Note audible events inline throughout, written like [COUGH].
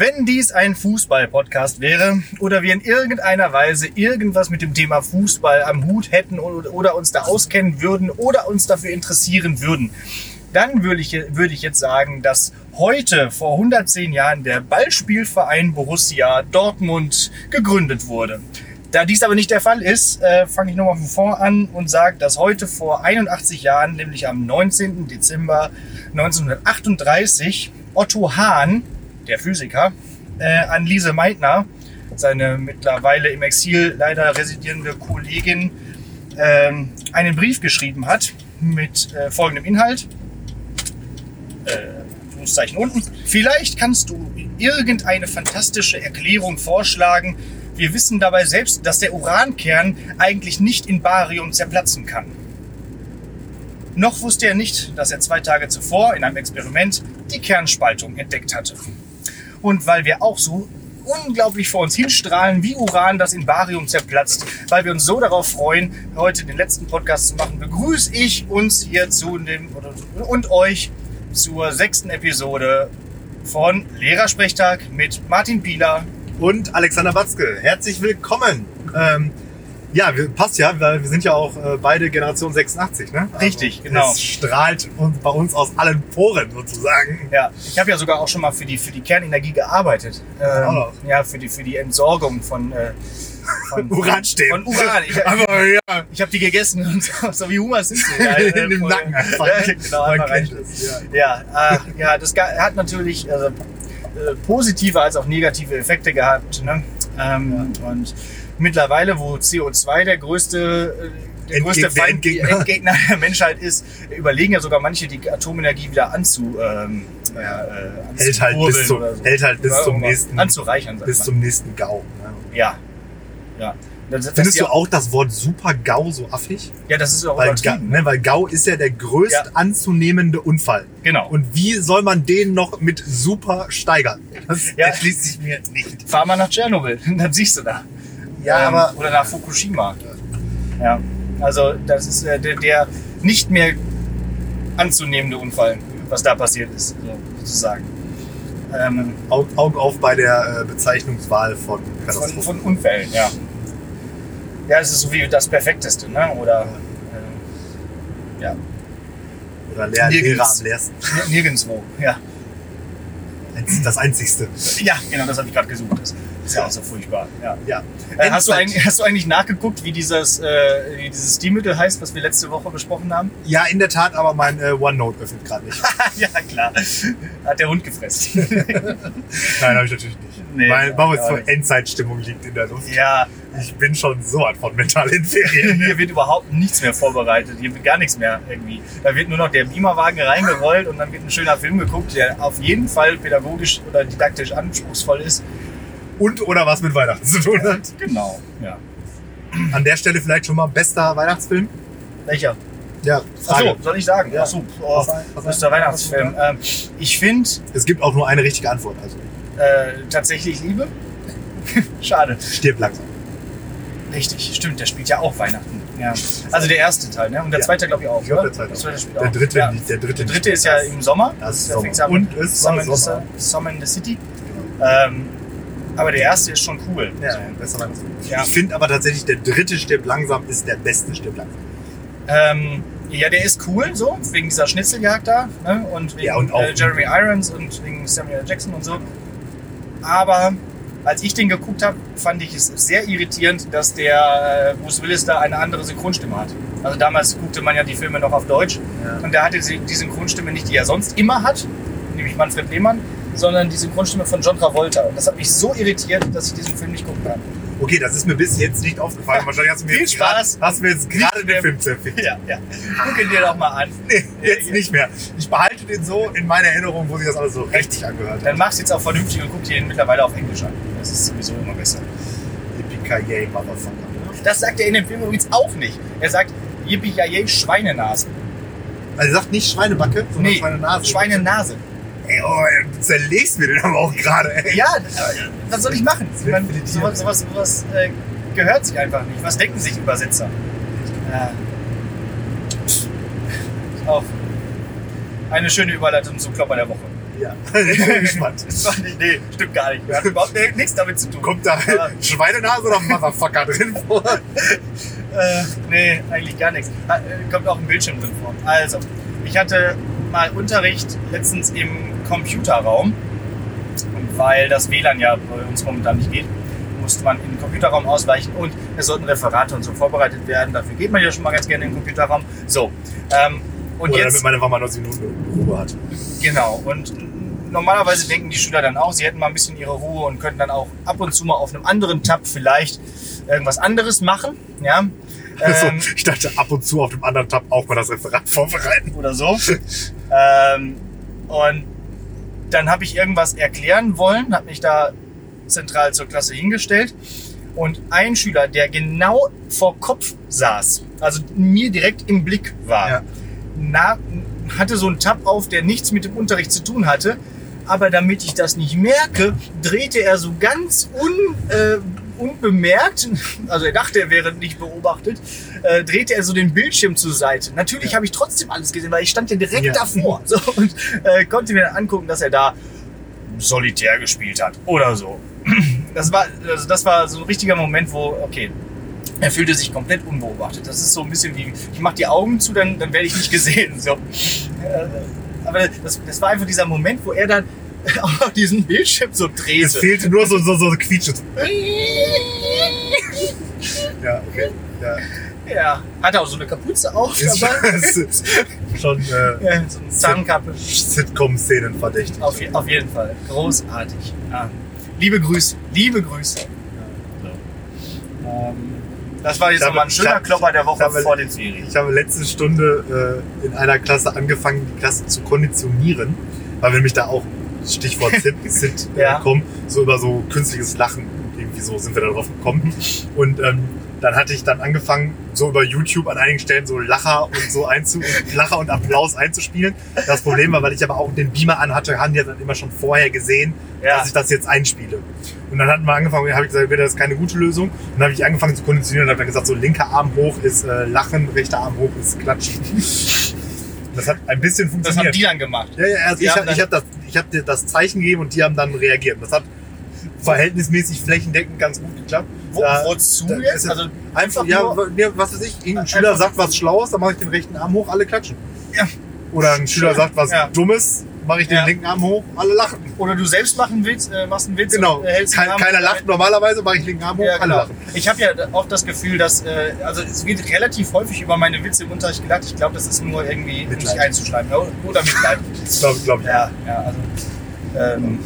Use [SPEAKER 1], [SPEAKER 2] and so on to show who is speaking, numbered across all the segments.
[SPEAKER 1] Wenn dies ein Fußball-Podcast wäre oder wir in irgendeiner Weise irgendwas mit dem Thema Fußball am Hut hätten oder uns da auskennen würden oder uns dafür interessieren würden, dann würde ich, würde ich jetzt sagen, dass heute vor 110 Jahren der Ballspielverein Borussia Dortmund gegründet wurde. Da dies aber nicht der Fall ist, äh, fange ich nochmal von vorn an und sage, dass heute vor 81 Jahren, nämlich am 19. Dezember 1938, Otto Hahn, der Physiker, äh, an Lise Meitner, seine mittlerweile im Exil leider residierende Kollegin, äh, einen Brief geschrieben hat mit äh, folgendem Inhalt. Äh, unten. Vielleicht kannst du irgendeine fantastische Erklärung vorschlagen. Wir wissen dabei selbst, dass der Urankern eigentlich nicht in Barium zerplatzen kann. Noch wusste er nicht, dass er zwei Tage zuvor in einem Experiment die Kernspaltung entdeckt hatte. Und weil wir auch so unglaublich vor uns hinstrahlen, wie Uran, das in Barium zerplatzt, weil wir uns so darauf freuen, heute den letzten Podcast zu machen, begrüße ich uns hier zu dem und euch zur sechsten Episode von Lehrersprechtag mit Martin Pieler
[SPEAKER 2] und Alexander Batzke. Herzlich willkommen. Ähm, ja, passt ja, weil wir sind ja auch äh, beide Generation 86, ne?
[SPEAKER 1] Richtig, also, genau.
[SPEAKER 2] Es strahlt uns bei uns aus allen Poren sozusagen.
[SPEAKER 1] Ja, ich habe ja sogar auch schon mal für die für die Kernenergie gearbeitet. Ähm. Ja, für die für die Entsorgung von äh,
[SPEAKER 2] von, [LAUGHS] Uranstäben.
[SPEAKER 1] Von Uran. Ich, Aber ja. Ich habe die gegessen und [LAUGHS] so, wie Humas sind sie. Ja, [LAUGHS]
[SPEAKER 2] In dem Nacken einfach.
[SPEAKER 1] Ja, genau, Man kennt es, ja. Ja, äh, ja, das hat natürlich also, äh, positive als auch negative Effekte gehabt. Ne? Ähm, ja. Und mittlerweile, wo CO2 der größte äh, der größte Feind, Endgegner. Endgegner der Menschheit ist, überlegen ja sogar manche, die Atomenergie wieder anzu, ähm,
[SPEAKER 2] äh, hält, halt bis zum, so. hält halt bis zum nächsten
[SPEAKER 1] anzureichern,
[SPEAKER 2] bis zum nächsten GAU.
[SPEAKER 1] Ne? Ja, ja.
[SPEAKER 2] Das, Findest du auch das Wort Super-GAU so affig?
[SPEAKER 1] Ja, das ist auch
[SPEAKER 2] weil, Ga, ne, weil GAU ist ja der größt ja. anzunehmende Unfall.
[SPEAKER 1] Genau.
[SPEAKER 2] Und wie soll man den noch mit Super steigern? Das ja. erschließt sich mir nicht.
[SPEAKER 1] Fahr mal nach Tschernobyl, [LAUGHS] dann siehst du da. Ja, ähm, aber. Oder nach Fukushima. Ja. Also, das ist äh, der, der nicht mehr anzunehmende Unfall, was da passiert ist, sozusagen.
[SPEAKER 2] Ähm, Augen auf bei der äh, Bezeichnungswahl von
[SPEAKER 1] Katastrophen. Von, von Unfällen, ja. Ja, es ist so wie das Perfekteste, ne? Oder äh, ja.
[SPEAKER 2] Oder Lehr Lehrer am leersten.
[SPEAKER 1] Nirgendwo, ja.
[SPEAKER 2] Das Einzigste.
[SPEAKER 1] Ja, genau, das habe ich gerade gesucht. Das ist ja auch so furchtbar. Ja. ja. Äh, hast, du eigentlich, hast du eigentlich nachgeguckt, wie dieses, äh, wie dieses Stilmittel heißt, was wir letzte Woche besprochen haben?
[SPEAKER 2] Ja, in der Tat, aber mein äh, OneNote öffnet gerade nicht. [LAUGHS]
[SPEAKER 1] ja, klar. Hat der Hund gefressen. [LAUGHS]
[SPEAKER 2] Nein, habe ich natürlich nicht. Nee, Weil uns so Endzeitstimmung liegt in der Luft.
[SPEAKER 1] Ja.
[SPEAKER 2] Ich bin schon so hart von mental in Ferien.
[SPEAKER 1] Hier wird überhaupt nichts mehr vorbereitet. Hier wird gar nichts mehr irgendwie. Da wird nur noch der Beamerwagen reingerollt und dann wird ein schöner Film geguckt, der auf jeden Fall pädagogisch oder didaktisch anspruchsvoll ist.
[SPEAKER 2] Und oder was mit Weihnachten zu tun hat.
[SPEAKER 1] Genau, ja.
[SPEAKER 2] An der Stelle vielleicht schon mal bester Weihnachtsfilm?
[SPEAKER 1] Welcher?
[SPEAKER 2] Ja,
[SPEAKER 1] Frage. Achso, soll ich sagen? Ja. Achso, oh, bester Weihnachtsfilm. Ähm, ich finde...
[SPEAKER 2] Es gibt auch nur eine richtige Antwort. Also.
[SPEAKER 1] Äh, tatsächlich Liebe. [LAUGHS] Schade.
[SPEAKER 2] Stirb langsam.
[SPEAKER 1] Richtig, stimmt, der spielt ja auch Weihnachten. Ja. Also der erste Teil, ne? Und der zweite, glaube ich, auch.
[SPEAKER 2] Ich glaube, der zweite. Der, zweite
[SPEAKER 1] spielt der. Dritte ja. der dritte, der dritte ist ja im Sommer.
[SPEAKER 2] Das ist Sommer. Und ist Sommer,
[SPEAKER 1] Sommer. Sommer in the City. Ähm, aber der erste ist schon cool.
[SPEAKER 2] Ja, besser ja. Ich finde aber tatsächlich, der dritte Stirb langsam ist der beste Stirb langsam.
[SPEAKER 1] Ähm, ja, der ist cool, so, wegen dieser Schnitzeljagd da. Ne? Und wegen
[SPEAKER 2] ja, und auch
[SPEAKER 1] äh, Jeremy Irons und wegen Samuel Jackson und so. Aber als ich den geguckt habe, fand ich es sehr irritierend, dass der äh, Bruce Willis da eine andere Synchronstimme hat. Also damals guckte man ja die Filme noch auf Deutsch ja. und der hatte die Synchronstimme nicht, die er sonst immer hat, nämlich Manfred Lehmann, sondern die Synchronstimme von John Travolta. Und das hat mich so irritiert, dass ich diesen Film nicht gucken kann.
[SPEAKER 2] Okay, das ist mir bis jetzt nicht aufgefallen. [LAUGHS] Wahrscheinlich hast du mir
[SPEAKER 1] Viel Spaß.
[SPEAKER 2] Grad, hast du mir jetzt gerade den Film zerfickt.
[SPEAKER 1] Ja, ja. Guck ihn dir doch mal an.
[SPEAKER 2] Nee, jetzt ja, nicht mehr. Ich behalte den so in meiner Erinnerung, wo sich das alles so richtig angehört hat.
[SPEAKER 1] Dann mach's jetzt auch vernünftig und guck dir den mittlerweile auf Englisch an. Das ist sowieso immer besser.
[SPEAKER 2] Yippie-Ki-Yay, Motherfucker.
[SPEAKER 1] Das sagt er in dem Film übrigens auch nicht. Er sagt Yippie-Ki-Yay, Schweinenase.
[SPEAKER 2] Also er sagt nicht Schweinebacke, sondern
[SPEAKER 1] nee, Schweinenase. Schweinenase.
[SPEAKER 2] Ey, oh, du zerlegst mir den aber auch gerade.
[SPEAKER 1] Ja, was soll ich machen? Ich meine, sowas, sowas, sowas äh, gehört sich einfach nicht. Was denken sich Übersetzer? Äh, auch eine schöne Überleitung zum Klopper der Woche.
[SPEAKER 2] Ja, [LAUGHS] ich bin [LAUGHS] gespannt.
[SPEAKER 1] Nee, stimmt gar nicht. Hat überhaupt ni- [LAUGHS] nichts damit zu tun.
[SPEAKER 2] Kommt da
[SPEAKER 1] Aber-
[SPEAKER 2] Schweinenase oder Motherfucker drin vor?
[SPEAKER 1] Äh, nee, eigentlich gar nichts. Ah, äh, Kommt auch ein Bildschirm drin vor. Also, ich hatte mal Unterricht letztens im Computerraum. Und weil das WLAN ja bei uns momentan nicht geht, musste man in den Computerraum ausweichen und es sollten Referate und so vorbereitet werden. Dafür geht man ja schon mal ganz gerne in den Computerraum. So, ähm, und
[SPEAKER 2] Oder
[SPEAKER 1] jetzt...
[SPEAKER 2] damit meine Mama 90 Minuten Ruhe hat.
[SPEAKER 1] Genau. Und normalerweise denken die Schüler dann auch, sie hätten mal ein bisschen ihre Ruhe und könnten dann auch ab und zu mal auf einem anderen Tab vielleicht irgendwas anderes machen. Ja. [LAUGHS] Ähm,
[SPEAKER 2] so, ich dachte ab und zu auf dem anderen Tab auch mal das Referat vorbereiten.
[SPEAKER 1] oder so. [LAUGHS] ähm, und dann habe ich irgendwas erklären wollen, habe mich da zentral zur Klasse hingestellt. Und ein Schüler, der genau vor Kopf saß, also mir direkt im Blick war,
[SPEAKER 2] Ja.
[SPEAKER 1] na, hatte so einen Tab auf, der nichts mit dem Unterricht zu tun hatte. Aber damit ich das nicht merke, drehte er so ganz un, äh, unbemerkt, also er dachte, er wäre nicht beobachtet, äh, drehte er so den Bildschirm zur Seite. Natürlich
[SPEAKER 2] Ja.
[SPEAKER 1] habe ich trotzdem alles gesehen, weil ich stand ja direkt
[SPEAKER 2] Ja.
[SPEAKER 1] davor [LAUGHS] so, und äh, konnte mir dann angucken, dass er da Solitär gespielt hat oder so. [CLEARS THROAT] Das war, also das war so ein richtiger Moment, wo, okay, er fühlte sich komplett unbeobachtet. Das ist so ein bisschen wie, ich mache die Augen zu, dann, dann werde ich nicht gesehen. So. Äh, Aber das, das war einfach dieser Moment, wo er dann [LAUGHS] auf diesen Bildschirm so
[SPEAKER 2] Es
[SPEAKER 1] drehte.
[SPEAKER 2] fehlte nur so, so, so Quietsche. [LAUGHS] Ja, okay. Ja.
[SPEAKER 1] Ja, hatte auch so eine Kapuze auf
[SPEAKER 2] Ist,
[SPEAKER 1] dabei. [LAUGHS]
[SPEAKER 2] ist schon äh,
[SPEAKER 1] Ja, so eine Zahnkappe.
[SPEAKER 2] Sitcom-Szenen verdächtig.
[SPEAKER 1] Auf, auf jeden Fall. Großartig. Ja. Liebe Grüße. Liebe Grüße. Ähm, das war jetzt nochmal ein schöner
[SPEAKER 2] habe-
[SPEAKER 1] Klopper der Woche
[SPEAKER 2] habe-
[SPEAKER 1] vor den Ferien.
[SPEAKER 2] Ich habe letzte Stunde äh, in einer Klasse angefangen, die Klasse zu konditionieren, weil wir nämlich da auch, Stichwort Sit, [LAUGHS] Sit äh,
[SPEAKER 1] Ja.
[SPEAKER 2] kommen, so über so künstliches Lachen, irgendwie so sind wir da drauf gekommen. Und ähm, dann hatte ich dann angefangen, so über YouTube an einigen Stellen so Lacher und so einzu [LAUGHS] Lacher und Applaus einzuspielen. Das Problem war, weil ich aber auch den Beamer anhatte, haben die dann immer schon vorher gesehen,
[SPEAKER 1] Ja.
[SPEAKER 2] dass ich das jetzt einspiele. Und dann hatten wir angefangen, habe ich gesagt, das ist keine gute Lösung. Und dann habe ich angefangen zu konditionieren und habe dann gesagt, so linker Arm hoch ist äh, Lachen, rechter Arm hoch ist Klatschen. Das hat ein bisschen
[SPEAKER 1] Das haben
[SPEAKER 2] funktioniert.
[SPEAKER 1] die dann gemacht.
[SPEAKER 2] ja, ja, also ich habe hab das, ich hab dir das Zeichen gegeben und die haben dann reagiert. Das hat verhältnismäßig flächendeckend ganz gut geklappt.
[SPEAKER 1] Wo,
[SPEAKER 2] Da-
[SPEAKER 1] wozu
[SPEAKER 2] da
[SPEAKER 1] jetzt? Also
[SPEAKER 2] Einfach, ja,
[SPEAKER 1] nur,
[SPEAKER 2] ja, was weiß ich, irgendein
[SPEAKER 1] Einfach-
[SPEAKER 2] Schüler sagt was Schlaues, dann mache ich den rechten Arm hoch, alle klatschen.
[SPEAKER 1] Ja.
[SPEAKER 2] Oder ein Schüler sagt was
[SPEAKER 1] Ja.
[SPEAKER 2] Dummes, mache ich den
[SPEAKER 1] Ja.
[SPEAKER 2] linken Arm hoch, alle lachen.
[SPEAKER 1] oder du selbst machen willst, äh, machst einen Witz
[SPEAKER 2] Genau,
[SPEAKER 1] äh, den
[SPEAKER 2] Kein, keiner lacht normalerweise, mache ich linken Arm hoch,
[SPEAKER 1] Ja,
[SPEAKER 2] alle
[SPEAKER 1] genau.
[SPEAKER 2] lachen.
[SPEAKER 1] Ich habe ja auch das Gefühl, dass, äh, also es wird relativ häufig über meine Witze im Unterricht gelacht. Ich glaube, das ist nur irgendwie
[SPEAKER 2] Mitleid.
[SPEAKER 1] nicht einzuschreiben. Oder Mitleid. [LAUGHS]
[SPEAKER 2] Glaube glaub ich.
[SPEAKER 1] ja, ja, also, ähm,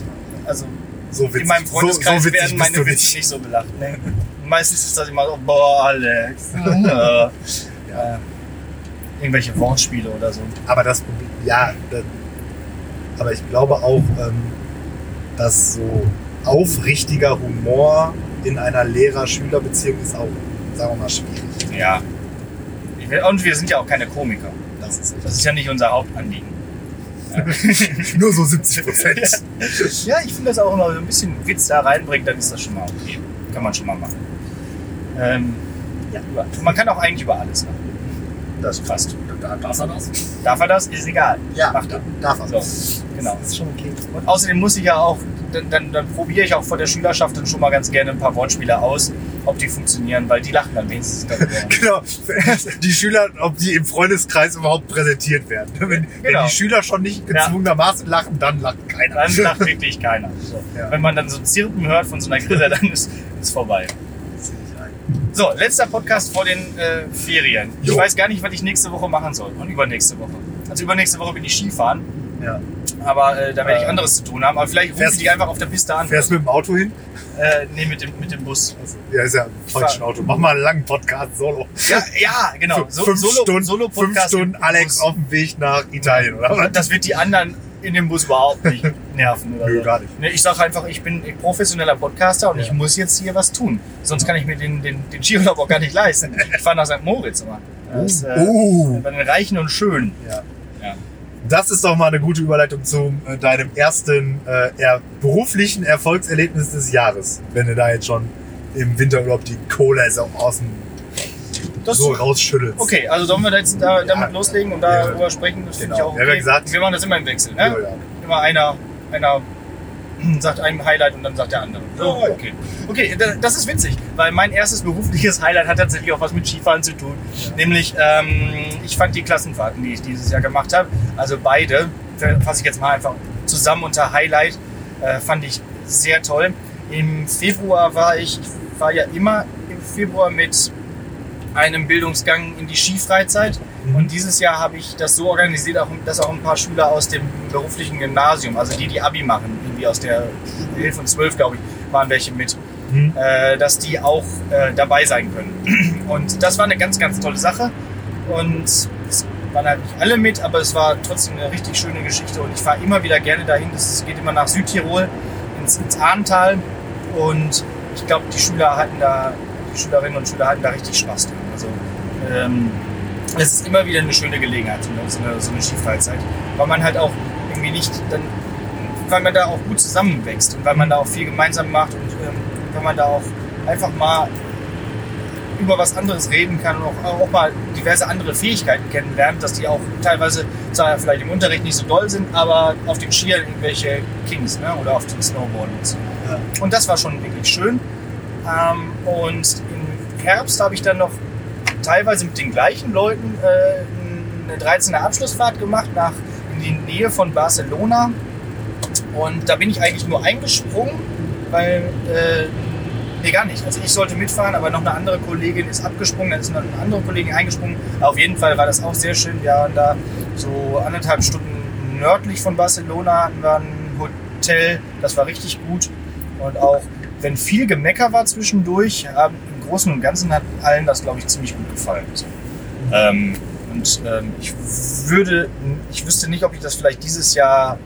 [SPEAKER 1] also
[SPEAKER 2] So
[SPEAKER 1] in meinem Freundeskreis
[SPEAKER 2] so, so
[SPEAKER 1] werden meine Witze
[SPEAKER 2] nicht.
[SPEAKER 1] nicht so belacht. Nee. Meistens ist das immer so, boah, Alex. [LAUGHS] ja. Ja. Irgendwelche Wortspiele oder so.
[SPEAKER 2] Aber das Problem, ja, das, aber ich glaube auch, ähm, dass so aufrichtiger Humor in einer Lehrer-Schüler-Beziehung ist auch, sagen wir mal, schwierig.
[SPEAKER 1] Ja. Und wir sind ja auch keine Komiker.
[SPEAKER 2] Das ist
[SPEAKER 1] Das ist ja nicht unser Hauptanliegen. [LAUGHS]
[SPEAKER 2] nur so 70 Prozent. [LAUGHS]
[SPEAKER 1] Ja, ich finde das auch immer so ein bisschen Witz da reinbringt, dann ist das schon mal okay. Kann man schon mal machen. Ähm, ja, man kann auch eigentlich über alles machen.
[SPEAKER 2] Das
[SPEAKER 1] Fast.
[SPEAKER 2] Da, darf er das?
[SPEAKER 1] Darf er das? Ist egal.
[SPEAKER 2] Ja,
[SPEAKER 1] Macht er.
[SPEAKER 2] darf er.
[SPEAKER 1] So, genau.
[SPEAKER 2] Das ist schon okay.
[SPEAKER 1] Und außerdem muss ich ja auch, dann, dann, dann probiere ich auch vor der Schülerschaft dann schon mal ganz gerne ein paar Wortspiele aus, ob die funktionieren, weil die lachen dann wenigstens darüber. [LAUGHS]
[SPEAKER 2] Genau. Die Schüler, ob die im Freundeskreis überhaupt präsentiert werden. Wenn, wenn
[SPEAKER 1] Genau.
[SPEAKER 2] die Schüler schon nicht gezwungenermaßen lachen, dann lacht keiner.
[SPEAKER 1] Dann lacht wirklich keiner. So.
[SPEAKER 2] Ja.
[SPEAKER 1] Wenn man dann so Zirpen hört von so einer Grille, dann ist es vorbei. So, letzter Podcast vor den äh, Ferien. Ich
[SPEAKER 2] Jo.
[SPEAKER 1] weiß gar nicht, was ich nächste Woche machen soll. Und übernächste Woche. Also übernächste Woche bin ich Skifahren.
[SPEAKER 2] Ja.
[SPEAKER 1] Aber äh, da werde ich
[SPEAKER 2] Äh,
[SPEAKER 1] anderes zu tun haben. Aber vielleicht rufe ich die einfach auf der Piste an.
[SPEAKER 2] Fährst du mit dem Auto hin?
[SPEAKER 1] Äh, nee, mit dem, mit dem Bus.
[SPEAKER 2] Ja, ist ja ein falsches Auto. Mach mal einen langen Podcast solo.
[SPEAKER 1] Ja, ja genau.
[SPEAKER 2] F- fünf Stunden,
[SPEAKER 1] Solo
[SPEAKER 2] fünf Stunden Alex auf dem Weg nach Italien, oder?
[SPEAKER 1] Das wird die anderen in dem Bus überhaupt nicht [LAUGHS] nerven. Oder
[SPEAKER 2] Nö,
[SPEAKER 1] so.
[SPEAKER 2] gar nicht.
[SPEAKER 1] Nee, Ich sage einfach, ich bin professioneller Podcaster und
[SPEAKER 2] Ja.
[SPEAKER 1] ich muss jetzt hier was tun. Sonst kann ich mir den, den, den Skiurlaub auch gar nicht leisten. Ich fahre nach St. Moritz immer. Das, äh,
[SPEAKER 2] Uh.
[SPEAKER 1] Bei den Reichen und Schönen.
[SPEAKER 2] Ja.
[SPEAKER 1] Ja.
[SPEAKER 2] Das ist doch mal eine gute Überleitung zu äh, deinem ersten äh, er beruflichen Erfolgserlebnis des Jahres. Wenn du da jetzt schon im Winterurlaub die Kohle so aus dem
[SPEAKER 1] Das
[SPEAKER 2] so rausschüttelst.
[SPEAKER 1] Okay, also sollen wir da jetzt da, damit
[SPEAKER 2] Ja.
[SPEAKER 1] loslegen und darüber
[SPEAKER 2] Ja.
[SPEAKER 1] sprechen? Das finde
[SPEAKER 2] Genau.
[SPEAKER 1] ich auch
[SPEAKER 2] Wir
[SPEAKER 1] okay.
[SPEAKER 2] ja gesagt-
[SPEAKER 1] Wir machen das immer im Wechsel. Ne? Immer einer, einer [CLEARS THROAT] sagt einem Highlight und dann sagt der andere. So, okay. Okay, da- das ist witzig, weil mein erstes berufliches Highlight hat tatsächlich auch was mit Skifahren zu tun. Nämlich, ähm, ich fand die Klassenfahrten, die ich dieses Jahr gemacht habe, also beide, fasse ich jetzt mal einfach zusammen unter Highlight, äh, fand ich sehr toll. Im Februar war ich, ich war ja immer im Februar mit einem Bildungsgang in die Skifreizeit.
[SPEAKER 2] Mhm.
[SPEAKER 1] Und dieses Jahr habe ich das so organisiert, dass auch ein paar Schüler aus dem beruflichen Gymnasium, also die, die Abi machen, irgendwie aus der 11 und 12, glaube ich, waren welche mit,
[SPEAKER 2] Mhm.
[SPEAKER 1] äh, dass die auch äh, dabei sein können. [CLEARS THROAT] Und das war eine ganz, ganz tolle Sache. Und es waren halt nicht alle mit, aber es war trotzdem eine richtig schöne Geschichte. Und ich fahre immer wieder gerne dahin. Das geht immer nach Südtirol, ins, ins Ahrntal. Und ich glaube, die Schüler hatten da, die Schülerinnen und Schüler hatten da richtig Spaß dran. Also ähm, es ist immer wieder eine schöne Gelegenheit, so eine, so eine, so Skifreizeit. Weil man halt auch irgendwie nicht, dann, weil man da auch gut zusammenwächst und weil man da auch viel gemeinsam macht und ähm, weil man da auch einfach mal über was anderes reden kann und auch, auch mal diverse andere Fähigkeiten kennenlernt, dass die auch teilweise zwar vielleicht im Unterricht nicht so doll sind, aber auf den Skiern irgendwelche Kings ne? oder auf den Snowboards.
[SPEAKER 2] Ja.
[SPEAKER 1] Und das war schon wirklich schön. Ähm, und Herbst habe ich dann noch teilweise mit den gleichen Leuten äh, eine 13er Abschlussfahrt gemacht nach in die Nähe von Barcelona. Und da bin ich eigentlich nur eingesprungen, weil äh, nee gar nicht. Also ich sollte mitfahren, aber noch eine andere Kollegin ist abgesprungen, dann ist noch eine andere Kollegin eingesprungen. Aber auf jeden Fall war das auch sehr schön. Wir waren da so anderthalb Stunden nördlich von Barcelona, hatten wir ein Hotel, das war richtig gut. Und auch wenn viel Gemecker war zwischendurch, haben Großen und Ganzen hat allen das, glaube ich, ziemlich gut gefallen. So. Ähm, und ähm, ich würde, ich wüsste nicht, ob ich das vielleicht dieses Jahr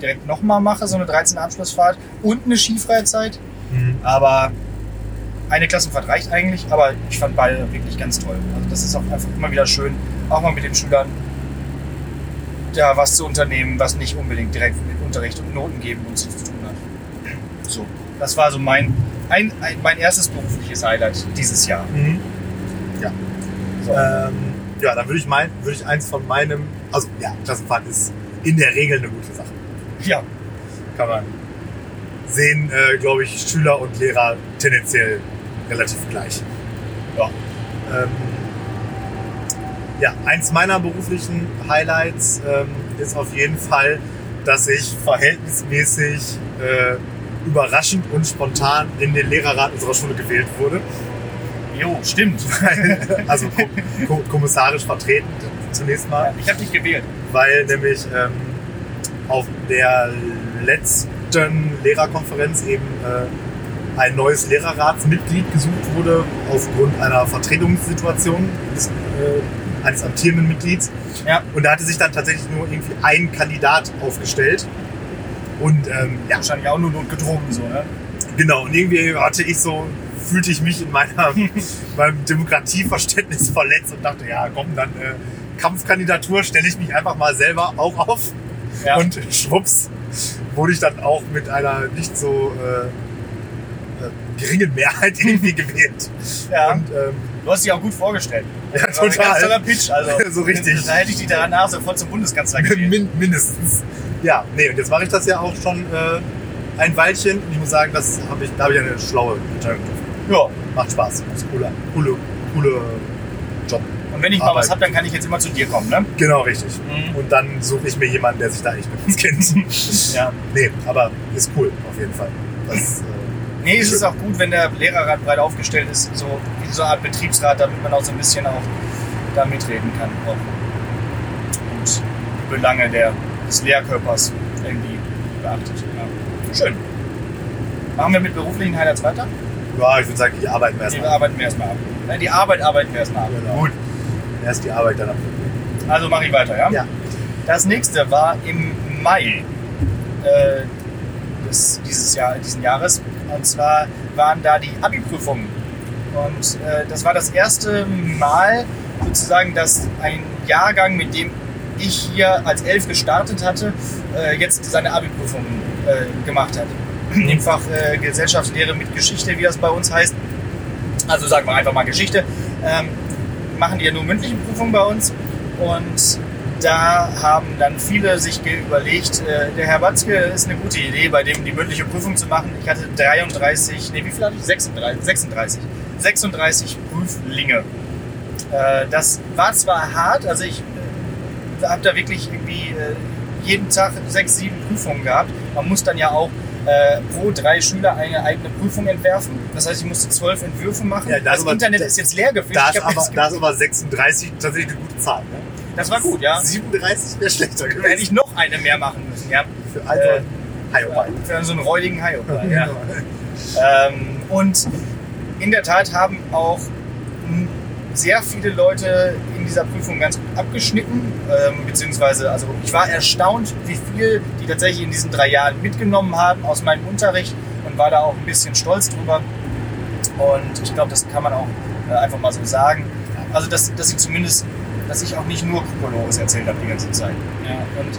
[SPEAKER 1] direkt nochmal mache, so eine 13 Abschlussfahrt und eine Skifreizeit.
[SPEAKER 2] Mhm.
[SPEAKER 1] Aber eine Klassenfahrt reicht eigentlich, aber ich fand beide wirklich ganz toll. Also das ist auch einfach immer wieder schön, auch mal mit den Schülern ja, was zu unternehmen, was nicht unbedingt direkt mit Unterricht und Noten geben und so zu tun hat. So, das war so mein, ein, ein, mein erstes berufliches Highlight dieses Jahr.
[SPEAKER 2] Mhm.
[SPEAKER 1] So.
[SPEAKER 2] Ähm, ja, dann würde ich mein, würde ich eins von meinem, also ja, Klassenfahrt ist in der Regel eine gute Sache.
[SPEAKER 1] Ja,
[SPEAKER 2] Kann man sehen, äh, glaube ich, Schüler und Lehrer tendenziell relativ gleich.
[SPEAKER 1] Ja.
[SPEAKER 2] Ähm, ja, eins meiner beruflichen Highlights ähm, ist auf jeden Fall, dass ich verhältnismäßig äh, überraschend und spontan in den Lehrerrat unserer Schule gewählt wurde.
[SPEAKER 1] jo, stimmt. [LAUGHS]
[SPEAKER 2] also ko ko kommissarisch vertreten zunächst mal,
[SPEAKER 1] Ich habe dich gewählt.
[SPEAKER 2] weil nämlich ähm, auf der letzten Lehrerkonferenz eben äh, ein neues Lehrerratsmitglied gesucht wurde aufgrund einer Vertretungssituation des, äh, eines amtierenden Mitglieds.
[SPEAKER 1] Ja.
[SPEAKER 2] Und da hatte sich dann tatsächlich nur irgendwie ein Kandidat aufgestellt. Und ähm, ja,
[SPEAKER 1] Wahrscheinlich auch nur notgedrungen so, ne?
[SPEAKER 2] Genau, und irgendwie hatte ich so, fühlte ich mich in meiner, [LAUGHS] meinem Demokratieverständnis verletzt und dachte, ja komm, dann äh, Kampfkandidatur stelle ich mich einfach mal selber auch auf.
[SPEAKER 1] Ja.
[SPEAKER 2] Und schwupps wurde ich dann auch mit einer nicht so äh, äh, geringen Mehrheit [LAUGHS] irgendwie gewählt.
[SPEAKER 1] ja.
[SPEAKER 2] Und ähm,
[SPEAKER 1] Du hast dich auch gut vorgestellt.
[SPEAKER 2] ja,
[SPEAKER 1] Das war ein ganz toller
[SPEAKER 2] total.
[SPEAKER 1] Pitch. Also, [LAUGHS]
[SPEAKER 2] So richtig.
[SPEAKER 1] Da hätte ich dich danach sofort zum Bundeskanzler gewählt.
[SPEAKER 2] Min mindestens. Ja, nee, und jetzt mache ich das ja auch schon äh, ein Weilchen. Und ich muss sagen, das hab ich, da habe ich eine schlaue Entscheidung getroffen.
[SPEAKER 1] Ja.
[SPEAKER 2] Macht Spaß. Ist cooler, coole, coole Job.
[SPEAKER 1] Und wenn ich mal was habe, dann kann ich jetzt immer zu dir kommen, ne?
[SPEAKER 2] Genau, richtig.
[SPEAKER 1] Mhm.
[SPEAKER 2] Und dann suche ich mir jemanden, der sich da echt mit uns kennt. [LAUGHS]
[SPEAKER 1] Ja.
[SPEAKER 2] nee, aber ist cool, auf jeden Fall. Das, äh,
[SPEAKER 1] Nee, es ist auch gut, wenn der Lehrerrat breit aufgestellt ist, so wie so eine Art Betriebsrat, damit man auch so ein bisschen auch da mitreden kann. Auch. Und die Belange der, des Lehrkörpers irgendwie beachtet. Ja. Schön. Machen wir mit beruflichen Highlights weiter?
[SPEAKER 2] ja, ich würde sagen, die arbeiten wir
[SPEAKER 1] Die
[SPEAKER 2] erstmal.
[SPEAKER 1] arbeiten wir erstmal ab. Ne, Die Arbeit arbeiten wir erstmal ab.
[SPEAKER 2] Genau.
[SPEAKER 1] Gut.
[SPEAKER 2] Erst die Arbeit, dann ab.
[SPEAKER 1] Also mache ich weiter, ja?
[SPEAKER 2] Ja.
[SPEAKER 1] Das nächste war im Mai äh, des, dieses Jahr, diesen Jahres. Und zwar waren da die Abi-Prüfungen. Und äh, das war das erste Mal sozusagen, dass ein Jahrgang, mit dem ich hier als Elf gestartet hatte, äh, jetzt seine Abi-Prüfungen äh, gemacht hat. [CLEARS THROAT] Im Fach äh, Gesellschaftslehre mit Geschichte, wie das bei uns heißt. Also sagen wir einfach mal Geschichte. Ähm, machen die ja nur mündliche Prüfungen bei uns. Und da haben dann viele sich überlegt, äh, der Herr Watzke ist eine gute Idee, bei dem die mündliche Prüfung zu machen. Ich hatte 33, nee, wie viel hatte ich? 36, 36, 36 Prüflinge. Äh, das war zwar hart, also ich habe da wirklich irgendwie äh, jeden Tag sechs, sieben Prüfungen gehabt. Man muss dann ja auch äh, pro drei Schüler eine eigene Prüfung entwerfen. Das heißt, ich musste zwölf Entwürfe machen.
[SPEAKER 2] Ja, das
[SPEAKER 1] das
[SPEAKER 2] aber-
[SPEAKER 1] Internet
[SPEAKER 2] das-
[SPEAKER 1] ist jetzt leer gefüllt.
[SPEAKER 2] Da
[SPEAKER 1] Ich
[SPEAKER 2] ist,
[SPEAKER 1] hab
[SPEAKER 2] aber,
[SPEAKER 1] jetzt-
[SPEAKER 2] da ist aber 36 tatsächlich eine gute Zahl. Ne?
[SPEAKER 1] das war gut, ja.
[SPEAKER 2] 37 wäre schlechter
[SPEAKER 1] Da hätte
[SPEAKER 2] gewesen.
[SPEAKER 1] ich noch eine mehr machen müssen, ja.
[SPEAKER 2] Für also
[SPEAKER 1] Äh. Für so einen räudigen Hai. [LAUGHS] Ja. Ähm, und in der Tat haben auch sehr viele Leute in dieser Prüfung ganz gut abgeschnitten. Ähm, beziehungsweise, also ich war erstaunt, wie viel die tatsächlich in diesen drei Jahren mitgenommen haben aus meinem Unterricht und war da auch ein bisschen stolz drüber. Und ich glaube, das kann man auch äh, einfach mal so sagen. Also, dass, dass ich zumindest, dass ich auch nicht nur Kokolores erzählt habe die ganze Zeit. Ja, und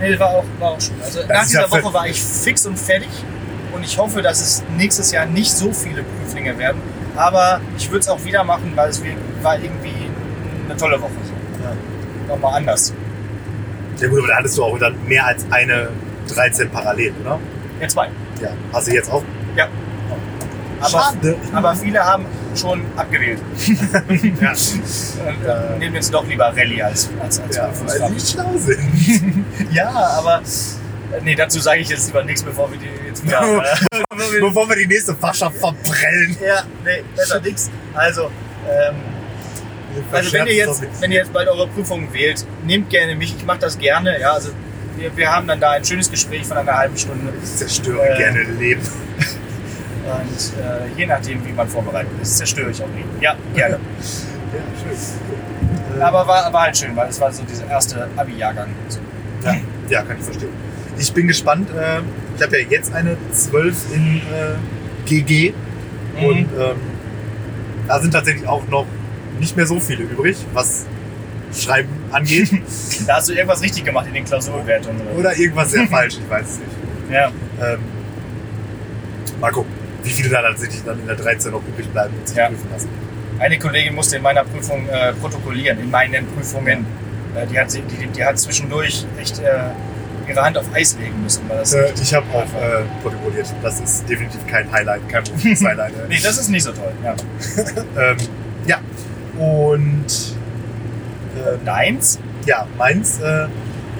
[SPEAKER 1] nee, war auch, war auch schön. Also nach
[SPEAKER 2] ist ja
[SPEAKER 1] dieser Woche war ich fix und fertig und ich hoffe, dass es nächstes Jahr nicht so viele Prüflinge werden. Aber ich würde es auch wieder machen, weil es war irgendwie eine tolle Woche. Ja. Nochmal anders.
[SPEAKER 2] Ja gut, aber da hattest du auch dann mehr als eine 13 parallel, oder?
[SPEAKER 1] Ja, zwei.
[SPEAKER 2] Ja. Hast du jetzt auch?
[SPEAKER 1] Ja. Aber,
[SPEAKER 2] Schade.
[SPEAKER 1] aber viele haben schon abgewählt. [LAUGHS]
[SPEAKER 2] Ja.
[SPEAKER 1] Und, äh, nehmen jetzt doch lieber Rallye als, als, als
[SPEAKER 2] ja weil nicht schlau sind. [LAUGHS]
[SPEAKER 1] Ja, aber äh, nee, dazu sage ich jetzt lieber nichts, bevor wir die Äh, [LAUGHS]
[SPEAKER 2] Bevor wir die nächste Fachschaft verprellen.
[SPEAKER 1] ja, nee, besser nix. Also, ähm, also wenn ihr, jetzt, wenn ihr jetzt bald eure Prüfungen wählt, nehmt gerne mich. Ich mache das gerne. Ja, also wir, wir haben dann da ein schönes Gespräch von einer halben Stunde.
[SPEAKER 2] Ich zerstöre
[SPEAKER 1] Äh,
[SPEAKER 2] gerne Leben.
[SPEAKER 1] Und äh, je nachdem, wie man vorbereitet ist, zerstöre ich auch Leben. Ja, gerne. [LAUGHS]
[SPEAKER 2] Ja, schön.
[SPEAKER 1] Aber war, war halt schön, weil es war so dieser erste Abi-Jahrgang. So.
[SPEAKER 2] Ja, ja, kann ich verstehen. Ich bin gespannt. Äh, ich habe ja jetzt eine 12 in äh, GG und
[SPEAKER 1] Mhm.
[SPEAKER 2] ähm, da sind tatsächlich auch noch nicht mehr so viele übrig, was Schreiben angeht. [LAUGHS]
[SPEAKER 1] Da hast du irgendwas richtig gemacht in den Klausurbewertungen. Oder?
[SPEAKER 2] Oder irgendwas sehr [LAUGHS] falsch, ich weiß es nicht.
[SPEAKER 1] Ja.
[SPEAKER 2] Ähm, mal gucken, wie viele da tatsächlich dann in der 13 noch übrig bleiben und sich
[SPEAKER 1] Ja.
[SPEAKER 2] prüfen lassen.
[SPEAKER 1] Eine Kollegin musste in meiner Prüfung äh, protokollieren, in meinen Prüfungen. Äh, die, hat, die, die hat zwischendurch echt äh, ihre Hand auf Eis legen müssen. Weil das
[SPEAKER 2] Äh, ich habe auch äh, protokolliert. Das ist definitiv kein Highlight, kein berufliches Highlight. äh.
[SPEAKER 1] Nee, das ist nicht so toll. Ja. [LAUGHS]
[SPEAKER 2] ähm, ja, und äh,
[SPEAKER 1] Deins?
[SPEAKER 2] Ja, meins äh,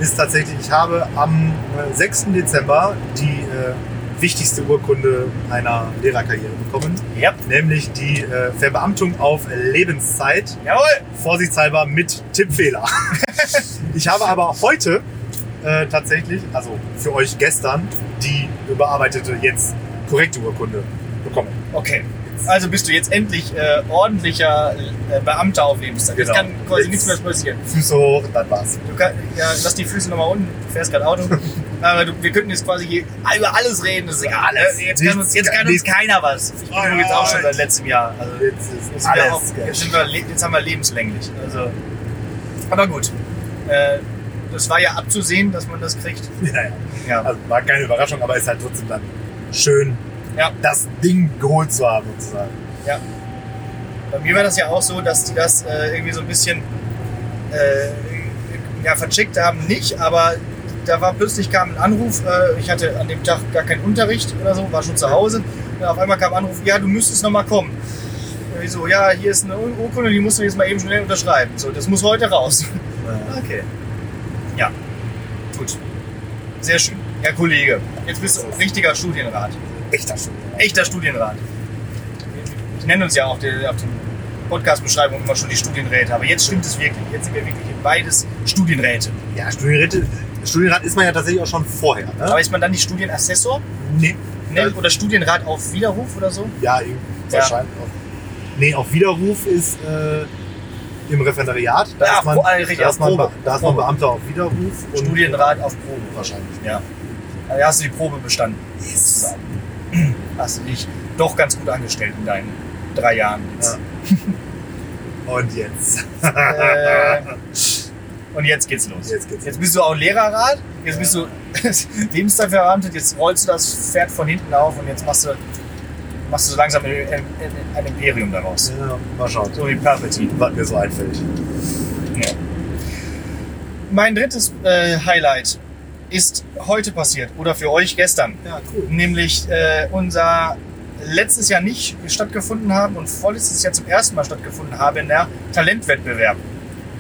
[SPEAKER 2] ist tatsächlich, ich habe am äh, 6. Dezember die äh, wichtigste Urkunde einer Lehrerkarriere bekommen,
[SPEAKER 1] Ja.
[SPEAKER 2] nämlich die äh, Verbeamtung auf Lebenszeit,
[SPEAKER 1] Jawohl!
[SPEAKER 2] vorsichtshalber mit Tippfehler. [LAUGHS] ich habe aber heute äh, tatsächlich, also für euch gestern, die überarbeitete, jetzt korrekte Urkunde bekommen.
[SPEAKER 1] Okay. Also bist du jetzt endlich äh, ordentlicher äh, Beamter auf Lebenszeit. Jetzt
[SPEAKER 2] Genau.
[SPEAKER 1] kann quasi
[SPEAKER 2] Jetzt-
[SPEAKER 1] nichts mehr passieren.
[SPEAKER 2] Füße hoch, dann war's.
[SPEAKER 1] Du kann, ja, lass die Füße nochmal unten, du fährst gerade Auto. [LAUGHS] Aber du, wir könnten jetzt quasi über alles reden, das ist egal.
[SPEAKER 2] Alles.
[SPEAKER 1] Äh, Jetzt kann uns, jetzt kann uns keiner was. Ich bin übrigens auch schon seit letztem Jahr. Also,
[SPEAKER 2] Jetzt ist
[SPEAKER 1] jetzt, wir auch,
[SPEAKER 2] alles
[SPEAKER 1] jetzt, sind wir, jetzt haben wir lebenslänglich. Also, aber gut. Äh, das war ja abzusehen, dass man das kriegt. [LAUGHS]
[SPEAKER 2] Ja, ja.
[SPEAKER 1] Ja.
[SPEAKER 2] Also war keine Überraschung, aber ist halt trotzdem dann schön,
[SPEAKER 1] Ja.
[SPEAKER 2] das Ding geholt zu haben, sozusagen.
[SPEAKER 1] Ja. Bei mir war das ja auch so, dass die das äh, irgendwie so ein bisschen äh, ja, vercheckt haben, nicht, aber da war plötzlich kam ein Anruf, äh, ich hatte an dem Tag gar keinen Unterricht oder so, war schon zu Hause. Und auf einmal kam ein Anruf, ja, du müsstest noch mal kommen. Und ich so, ja, hier ist eine Ur- Urkunde, die musst du jetzt mal eben schnell unterschreiben. So, das muss heute raus. [LAUGHS] Okay. Ja. Gut. Sehr schön. Herr Kollege, jetzt bist du richtiger Studienrat.
[SPEAKER 2] Echter Studium.
[SPEAKER 1] Echter Studienrat. Ich nenne uns ja auf der, auf den Podcast-Beschreibung immer schon die Studienräte, aber jetzt stimmt es wirklich. Jetzt sind wir wirklich in beides Studienräte.
[SPEAKER 2] Ja, Studienräte, Studienrat ist man ja tatsächlich auch schon vorher. Ne?
[SPEAKER 1] Aber ist man dann nicht Studienassessor?
[SPEAKER 2] nee.
[SPEAKER 1] Ne? Oder Studienrat auf Widerruf oder so?
[SPEAKER 2] Ja, irgendwie
[SPEAKER 1] Ja.
[SPEAKER 2] wahrscheinlich. Auf, nee, auf Widerruf ist äh, im Referendariat. Da
[SPEAKER 1] Ja,
[SPEAKER 2] ist man,
[SPEAKER 1] richtig,
[SPEAKER 2] da ist man,
[SPEAKER 1] Probe.
[SPEAKER 2] Be- da ist man. Beamter auf Widerruf. und-
[SPEAKER 1] Studienrat auf Probe.
[SPEAKER 2] Wahrscheinlich.
[SPEAKER 1] Ja. Da hast du die Probe bestanden.
[SPEAKER 2] Yes.
[SPEAKER 1] Hast du dich doch ganz gut angestellt in deinen drei Jahren jetzt.
[SPEAKER 2] Und jetzt.
[SPEAKER 1] Äh, und jetzt geht's los.
[SPEAKER 2] Jetzt geht's
[SPEAKER 1] Jetzt bist du auch Lehrerrat, jetzt bist du Lebenszeitverbeamtet, [LAUGHS] jetzt rollst du das Pferd von hinten auf und jetzt machst du, machst du so langsam ein, Imperium daraus.
[SPEAKER 2] Ja, mal schauen,
[SPEAKER 1] So wie Palpatine.
[SPEAKER 2] was mir so einfällt.
[SPEAKER 1] Ja. Mein drittes äh, Highlight ist heute passiert oder für euch gestern.
[SPEAKER 2] Ja, cool.
[SPEAKER 1] Nämlich äh, unser letztes Jahr nicht stattgefunden haben und vorletztes Jahr zum ersten Mal stattgefunden haben, der Talentwettbewerb.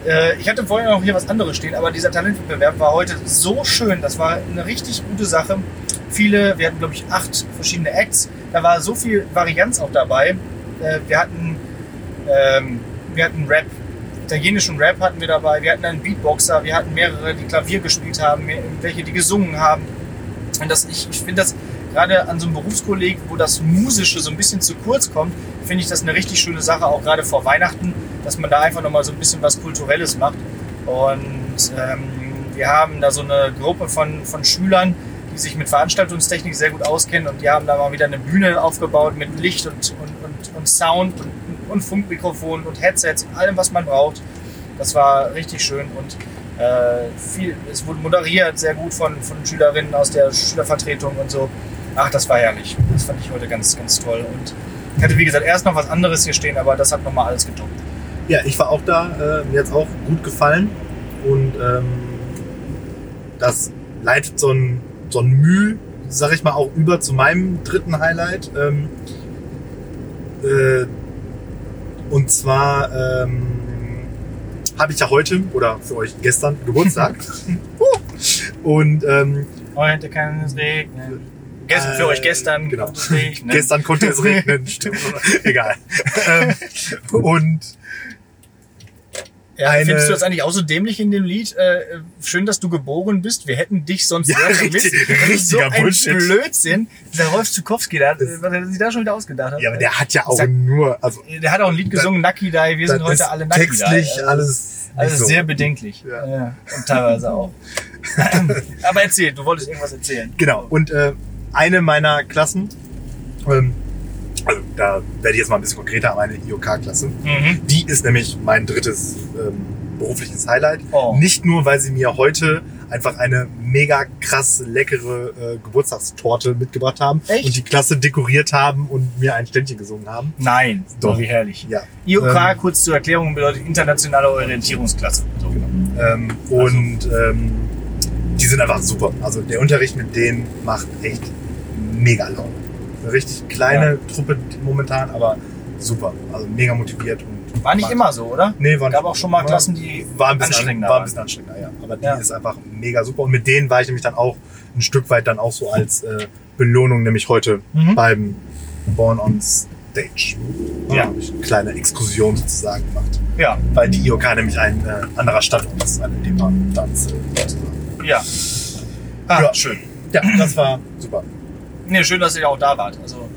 [SPEAKER 1] Äh, ich hatte vorher noch hier was anderes stehen, aber dieser Talentwettbewerb war heute so schön. Das war eine richtig gute Sache. Viele, wir hatten glaube ich acht verschiedene Acts. Da war so viel Varianz auch dabei. Äh, wir hatten, ähm, wir hatten Rap, italienischen Rap hatten wir dabei. Wir hatten einen Beatboxer. Wir hatten mehrere, die Klavier gespielt haben, welche die gesungen haben. Und das, ich, ich finde das gerade an so einem Berufskolleg, wo das Musische so ein bisschen zu kurz kommt, finde ich das eine richtig schöne Sache, auch gerade vor Weihnachten, dass man da einfach nochmal so ein bisschen was Kulturelles macht. Und ähm, wir haben da so eine Gruppe von, von Schülern, die sich mit Veranstaltungstechnik sehr gut auskennen und die haben da mal wieder eine Bühne aufgebaut mit Licht und, und, und, und Sound und, und Funkmikrofon und Headsets und allem, was man braucht. Das war richtig schön und äh, viel, es wurde moderiert, sehr gut von, von Schülerinnen aus der Schülervertretung und so. Ach, das war herrlich. Das fand ich heute ganz, ganz toll. Und ich hatte, wie gesagt, erst noch was anderes hier stehen, aber das hat nochmal alles getoppt.
[SPEAKER 2] Ja, ich war auch da, äh, mir hat's auch gut gefallen und ähm, das leitet so ein, so ein Mühe, sag ich mal, auch über zu meinem dritten Highlight. Ähm, äh, und zwar ähm, habe ich ja heute oder für euch gestern Geburtstag. [LAUGHS] und ähm,
[SPEAKER 1] Heute kann es regnen. Gestern, für
[SPEAKER 2] Äh,
[SPEAKER 1] euch gestern
[SPEAKER 2] genau.
[SPEAKER 1] konnte es regnen.
[SPEAKER 2] Gestern konnte es regnen, [LAUGHS] stimmt. Egal. Ähm, und eine-
[SPEAKER 1] findest du das eigentlich auch so dämlich in dem Lied? Äh, schön, dass du geboren bist. Wir hätten dich sonst
[SPEAKER 2] Ja,
[SPEAKER 1] sehr
[SPEAKER 2] richtig-
[SPEAKER 1] vermisst. Ist so
[SPEAKER 2] richtiger
[SPEAKER 1] ein
[SPEAKER 2] Bullshit.
[SPEAKER 1] Blödsinn. Der Rolf Zukowski, der, hat- was er sich da schon wieder ausgedacht hat.
[SPEAKER 2] ja, aber der hat ja auch
[SPEAKER 1] Sag-
[SPEAKER 2] nur, also
[SPEAKER 1] der hat auch ein Lied gesungen, Nucky Die. Wir sind heute alle Nucky
[SPEAKER 2] textlich
[SPEAKER 1] Die.
[SPEAKER 2] alles
[SPEAKER 1] Also
[SPEAKER 2] so.
[SPEAKER 1] sehr bedenklich.
[SPEAKER 2] Ja.
[SPEAKER 1] Ja. Und teilweise auch. [LAUGHS] aber erzähl, du wolltest irgendwas erzählen.
[SPEAKER 2] Genau. Und äh, eine meiner Klassen, ähm, also da werde ich jetzt mal ein bisschen konkreter, meine IOK-Klasse,
[SPEAKER 1] Mhm.
[SPEAKER 2] die ist nämlich mein drittes ähm, berufliches Highlight.
[SPEAKER 1] Oh.
[SPEAKER 2] Nicht nur, weil sie mir heute einfach eine mega krass leckere äh, Geburtstagstorte mitgebracht haben
[SPEAKER 1] Echt?
[SPEAKER 2] und die Klasse dekoriert haben und mir ein Ständchen gesungen haben.
[SPEAKER 1] Nein,
[SPEAKER 2] Doch.
[SPEAKER 1] wie herrlich.
[SPEAKER 2] Ja.
[SPEAKER 1] IOK,
[SPEAKER 2] Ähm,
[SPEAKER 1] kurz zur Erklärung, bedeutet internationale Orientierungsklasse. So.
[SPEAKER 2] Ähm, und ähm, die sind einfach super. Also der Unterricht mit denen macht echt mega Laune. Eine richtig kleine Truppe momentan, aber super. Also mega motiviert und
[SPEAKER 1] War nicht
[SPEAKER 2] macht-
[SPEAKER 1] immer so, oder?
[SPEAKER 2] Nee, war
[SPEAKER 1] Gab
[SPEAKER 2] nicht
[SPEAKER 1] auch schon mal
[SPEAKER 2] immer.
[SPEAKER 1] Klassen, die
[SPEAKER 2] war ein bisschen
[SPEAKER 1] anstrengender
[SPEAKER 2] War ein bisschen anstrengender, ja. Aber die
[SPEAKER 1] Ja.
[SPEAKER 2] ist einfach mega super. Und mit denen war ich nämlich dann auch ein Stück weit dann auch so als äh, Belohnung, nämlich heute
[SPEAKER 1] Mhm.
[SPEAKER 2] beim Born on Stage.
[SPEAKER 1] Ja.
[SPEAKER 2] habe ich eine kleine Exkursion sozusagen gemacht.
[SPEAKER 1] Ja,
[SPEAKER 2] Weil die IOK nämlich ein äh, anderer Standort ist, eine Departments sozusagen.
[SPEAKER 1] ja. Ah,
[SPEAKER 2] Ja.
[SPEAKER 1] schön.
[SPEAKER 2] Ja, das war super.
[SPEAKER 1] Nee, schön, dass ihr auch da wart. Also,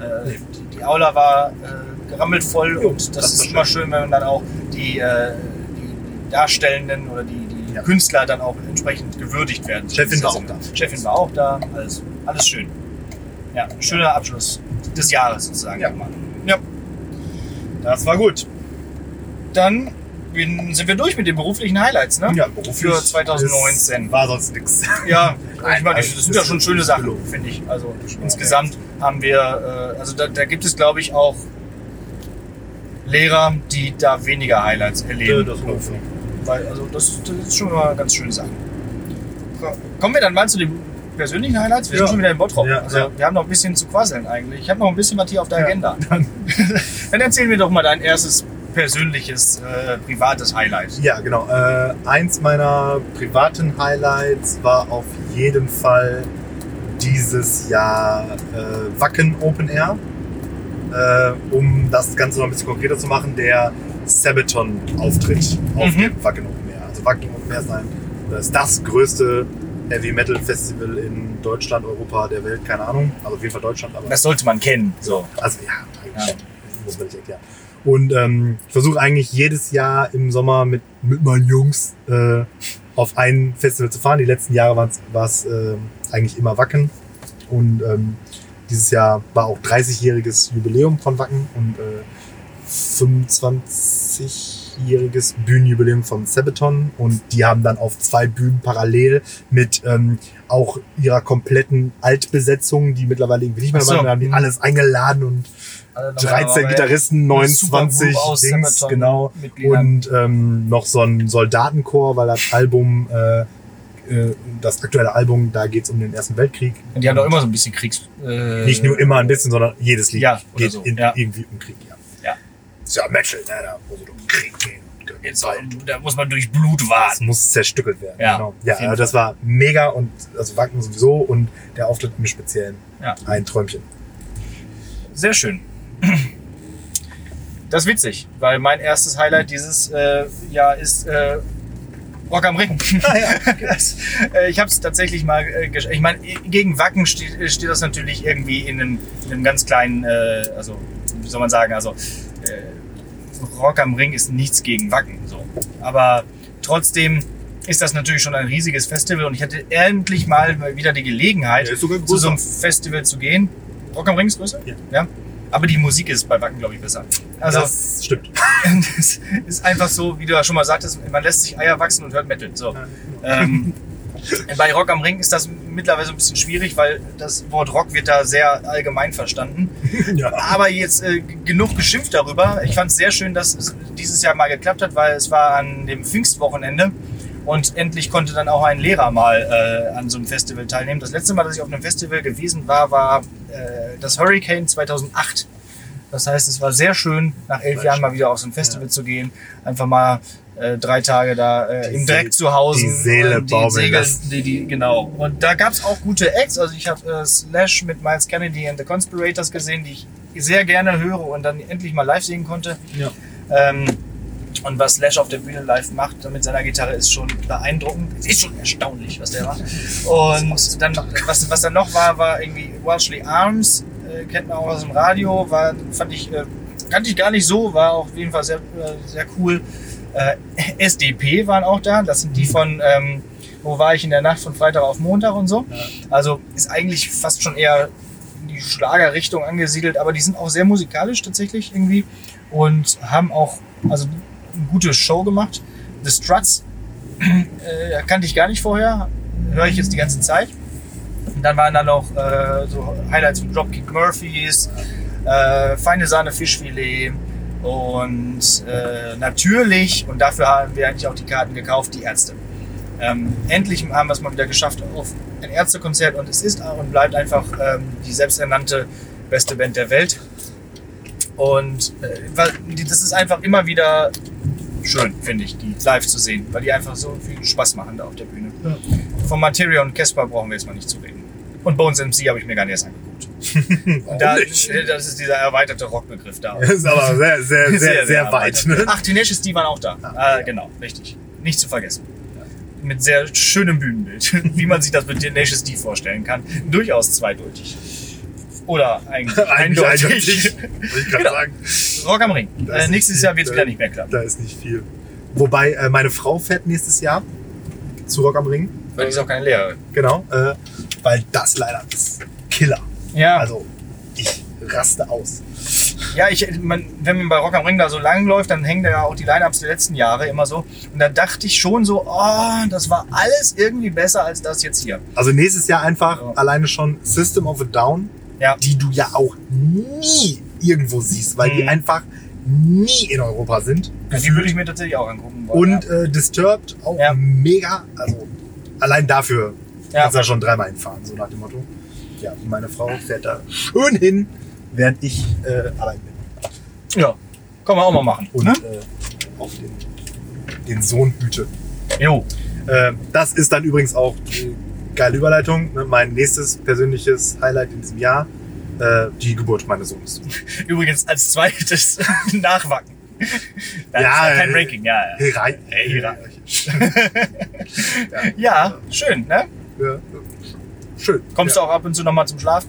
[SPEAKER 1] äh, die, die Aula war äh, gerammelt voll
[SPEAKER 2] Jo,
[SPEAKER 1] und das,
[SPEAKER 2] das
[SPEAKER 1] ist immer schön, wenn man dann auch die, äh, die, Darstellenden oder die, die
[SPEAKER 2] Ja.
[SPEAKER 1] Künstler dann auch entsprechend gewürdigt werden.
[SPEAKER 2] Chefin war auch da.
[SPEAKER 1] Chefin war auch da. Alles, alles schön. Ja, schöner Abschluss des Jahres sozusagen.
[SPEAKER 2] Ja.
[SPEAKER 1] ja. Das war gut. Dann sind wir durch mit den beruflichen Highlights, ne?
[SPEAKER 2] Ja, beruflich
[SPEAKER 1] Für 2019.
[SPEAKER 2] ist- War sonst nix.
[SPEAKER 1] Ja, [LAUGHS] ich meine, das sind ja schon schöne Sachen, finde ich. Also insgesamt haben wir, äh, also da, da gibt es, glaube ich, auch Lehrer, die da weniger Highlights erleben.
[SPEAKER 2] Das.
[SPEAKER 1] Weil, also das, das ist schon mal ganz schöne Sachen. Ko- Kommen wir dann mal zu den persönlichen Highlights? Wir
[SPEAKER 2] Ja.
[SPEAKER 1] sind schon wieder in Bottrop.
[SPEAKER 2] Ja,
[SPEAKER 1] also
[SPEAKER 2] ja.
[SPEAKER 1] wir haben noch ein bisschen zu quasseln eigentlich. Ich habe noch ein bisschen was hier auf der Agenda. [LAUGHS] Dann erzähl mir doch mal dein erstes persönliches, äh, privates Highlight.
[SPEAKER 2] Ja, genau. Äh, eins meiner privaten Highlights war auf jeden Fall dieses Jahr äh, Wacken Open Air. Äh, um das Ganze noch ein bisschen konkreter zu machen, der Sabaton-Auftritt auf
[SPEAKER 1] Mhm.
[SPEAKER 2] dem Wacken Open Air. Also Wacken Open Air ist, ein, das ist das größte Heavy Metal Festival in Deutschland, Europa, der Welt, keine Ahnung. Also auf jeden Fall Deutschland, aber
[SPEAKER 1] Das sollte man kennen. So.
[SPEAKER 2] also ja, eigentlich
[SPEAKER 1] Ja.
[SPEAKER 2] muss man nicht erklären. Und ähm, ich versuche eigentlich jedes Jahr im Sommer mit, mit meinen Jungs äh, auf ein Festival zu fahren. Die letzten Jahre war es äh, eigentlich immer Wacken. Und ähm, dieses Jahr war auch 30-jähriges Jubiläum von Wacken und äh, 25 20-jähriges Bühnenjubiläum von Sabaton und die haben dann auf zwei Bühnen parallel mit ähm, auch ihrer kompletten Altbesetzung, die mittlerweile irgendwie nicht mehr
[SPEAKER 1] so.
[SPEAKER 2] sind, haben die alles eingeladen und 13
[SPEAKER 1] aber
[SPEAKER 2] Gitarristen,
[SPEAKER 1] eine super
[SPEAKER 2] 29
[SPEAKER 1] Group aus
[SPEAKER 2] Dings, genau. Und ähm, noch so ein Soldatenchor, weil das Album, äh, äh, das aktuelle Album, da geht's um den Ersten Weltkrieg.
[SPEAKER 1] Und die haben doch immer so ein bisschen Kriegs... Äh,
[SPEAKER 2] Nicht nur immer ein bisschen, sondern jedes Lied
[SPEAKER 1] Ja,
[SPEAKER 2] geht
[SPEAKER 1] so,
[SPEAKER 2] in,
[SPEAKER 1] ja.
[SPEAKER 2] irgendwie um Krieg. Ja.
[SPEAKER 1] Ja.
[SPEAKER 2] Ist ja Metal, ne? da muss es um Krieg gehen.
[SPEAKER 1] Jetzt, da muss man durch Blut
[SPEAKER 2] Es
[SPEAKER 1] warten.
[SPEAKER 2] muss zerstückelt werden.
[SPEAKER 1] Ja,
[SPEAKER 2] genau. ja also das war mega und also Wacken sowieso und der Auftritt im Speziellen
[SPEAKER 1] Ja.
[SPEAKER 2] ein Träumchen.
[SPEAKER 1] Sehr schön. Das ist witzig, weil mein erstes Highlight dieses äh, Jahr ist äh, Rock am Ring. [LAUGHS] das, äh, ich habe es tatsächlich mal, äh, ich meine, gegen Wacken steht, steht das natürlich irgendwie in einem, in einem ganz kleinen, äh, also wie soll man sagen, also äh, Rock am Ring ist nichts gegen Wacken. So. Aber trotzdem ist das natürlich schon ein riesiges Festival und ich hatte endlich mal wieder die Gelegenheit,
[SPEAKER 2] Ja,
[SPEAKER 1] zu so einem. Festival zu gehen. Rock am Ring ist größer?
[SPEAKER 2] Ja.
[SPEAKER 1] ja. Aber die Musik ist bei Wacken, glaube ich, besser. Also,
[SPEAKER 2] das stimmt. [LAUGHS]
[SPEAKER 1] das ist einfach so, wie du ja schon mal sagtest, man lässt sich Eier wachsen und hört Metal. So. Ähm, [LAUGHS] bei Rock am Ring ist das mittlerweile ein bisschen schwierig, weil das Wort Rock wird da sehr allgemein verstanden. [LAUGHS]
[SPEAKER 2] ja.
[SPEAKER 1] Aber jetzt äh, genug geschimpft darüber. Ich fand es sehr schön, dass es dieses Jahr mal geklappt hat, weil es war an dem Pfingstwochenende und endlich konnte dann auch ein Lehrer mal äh, an so einem Festival teilnehmen. Das letzte Mal, dass ich auf einem Festival gewesen war, war äh, das Hurricane 2008. Das heißt, es war sehr schön, nach elf Jahren mal wieder auf so ein Festival zu gehen. Einfach mal äh, drei Tage da äh,
[SPEAKER 2] Die
[SPEAKER 1] im Dreck zu Hause.
[SPEAKER 2] die Seele
[SPEAKER 1] und
[SPEAKER 2] baumeln
[SPEAKER 1] Segel, die, die, genau. Und da gab's auch gute Acts. Also ich habe äh, Slash mit Miles Kennedy and the Conspirators gesehen, die ich sehr gerne höre und dann endlich mal live sehen konnte.
[SPEAKER 2] Ja.
[SPEAKER 1] Ähm, und was Slash auf der Bühne live macht mit seiner Gitarre ist schon beeindruckend. Es ist schon erstaunlich, was der macht. Und dann, was, was dann noch war, war irgendwie Welshly Arms, äh, kennt man auch aus dem Radio, war, fand ich, äh, kannte ich gar nicht so, war auch auf jeden Fall sehr, äh, sehr cool. Äh, SDP waren auch da, das sind die von, ähm, wo war ich in der Nacht von Freitag auf Montag und so. Also ist eigentlich fast schon eher in die Schlagerrichtung angesiedelt, aber die sind auch sehr musikalisch tatsächlich irgendwie und haben auch also gute Show gemacht. The Struts [CLEARS THROAT] äh, kannte ich gar nicht vorher, höre ich jetzt die ganze Zeit. Und dann waren da noch äh, so Highlights wie Dropkick Murphys, äh, Feine Sahne Fischfilet und äh, natürlich, und dafür haben wir eigentlich auch die Karten gekauft, die Ärzte. Ähm, endlich haben wir es mal wieder geschafft auf ein Ärztekonzert und es ist und bleibt einfach ähm, die selbsternannte beste Band der Welt. Und äh, die- das ist einfach immer wieder schön, finde ich, die live zu sehen, weil die einfach so viel Spaß machen da auf der Bühne.
[SPEAKER 2] Ja.
[SPEAKER 1] Von Materia und Casper brauchen wir jetzt mal nicht zu reden. Und Bones MC habe ich mir gar nicht erst angeguckt. [LAUGHS] Und da, äh, das ist dieser erweiterte Rockbegriff da.
[SPEAKER 2] Das ist aber sehr, sehr, [LAUGHS] sehr, sehr, weit.
[SPEAKER 1] erweitert.
[SPEAKER 2] Ne?
[SPEAKER 1] Ach, Tenacious D waren auch da.
[SPEAKER 2] Ah,
[SPEAKER 1] äh, genau, richtig. Nicht zu vergessen. Mit sehr schönem Bühnenbild, [LAUGHS] wie man sich das mit Tenacious D vorstellen kann. Durchaus zweideutig. Oder eigentlich
[SPEAKER 2] Eigentlich [LAUGHS]
[SPEAKER 1] eindeutig.
[SPEAKER 2] ich gerade
[SPEAKER 1] Genau.
[SPEAKER 2] sagen.
[SPEAKER 1] Rock am Ring. Äh, nächstes
[SPEAKER 2] nicht
[SPEAKER 1] Jahr
[SPEAKER 2] viel.
[SPEAKER 1] wird es wieder nicht mehr klappen.
[SPEAKER 2] Da ist nicht viel. Wobei, äh, meine Frau fährt nächstes Jahr zu Rock am Ring.
[SPEAKER 1] Weil die ist auch keine Lehrerin.
[SPEAKER 2] Genau. Äh, weil das leider ist Killer.
[SPEAKER 1] Ja,
[SPEAKER 2] Also, ich raste aus.
[SPEAKER 1] ja ich, man, wenn man bei Rock am Ring da so lang läuft, dann hängen da ja auch die Line-Ups der letzten Jahre immer so. Und da dachte ich schon so, oh, das war alles irgendwie besser als das jetzt hier.
[SPEAKER 2] Also nächstes Jahr einfach
[SPEAKER 1] Ja.
[SPEAKER 2] alleine schon System of a Down,
[SPEAKER 1] Ja.
[SPEAKER 2] die du ja auch nie irgendwo siehst, weil die
[SPEAKER 1] Mhm.
[SPEAKER 2] einfach nie in Europa sind.
[SPEAKER 1] Die würde ich mir tatsächlich auch angucken wollen.
[SPEAKER 2] Und äh, Disturbed auch
[SPEAKER 1] Ja.
[SPEAKER 2] mega. Also allein dafür
[SPEAKER 1] Ja.
[SPEAKER 2] kannst du da schon dreimal hinfahren, so nach dem Motto. Ja, meine Frau fährt da schön hin, während ich äh, allein bin.
[SPEAKER 1] ja. Kann man auch mal machen.
[SPEAKER 2] Und
[SPEAKER 1] ne?
[SPEAKER 2] äh, auf den, den Sohn hüte.
[SPEAKER 1] Jo.
[SPEAKER 2] Äh, das ist dann übrigens auch die geile Überleitung. Ne? Mein nächstes persönliches Highlight in diesem Jahr, äh, die Geburt meines Sohnes. [LAUGHS]
[SPEAKER 1] Übrigens als zweites [LAUGHS] Nachwacken. Da
[SPEAKER 2] Ja,
[SPEAKER 1] ist ja kein
[SPEAKER 2] äh,
[SPEAKER 1] Ranking, ja. ja.
[SPEAKER 2] Herai.
[SPEAKER 1] Hey, Hira. Ja, schön, ne?
[SPEAKER 2] Ja, schön.
[SPEAKER 1] Kommst
[SPEAKER 2] ja.
[SPEAKER 1] du auch ab und zu nochmal zum Schlaf?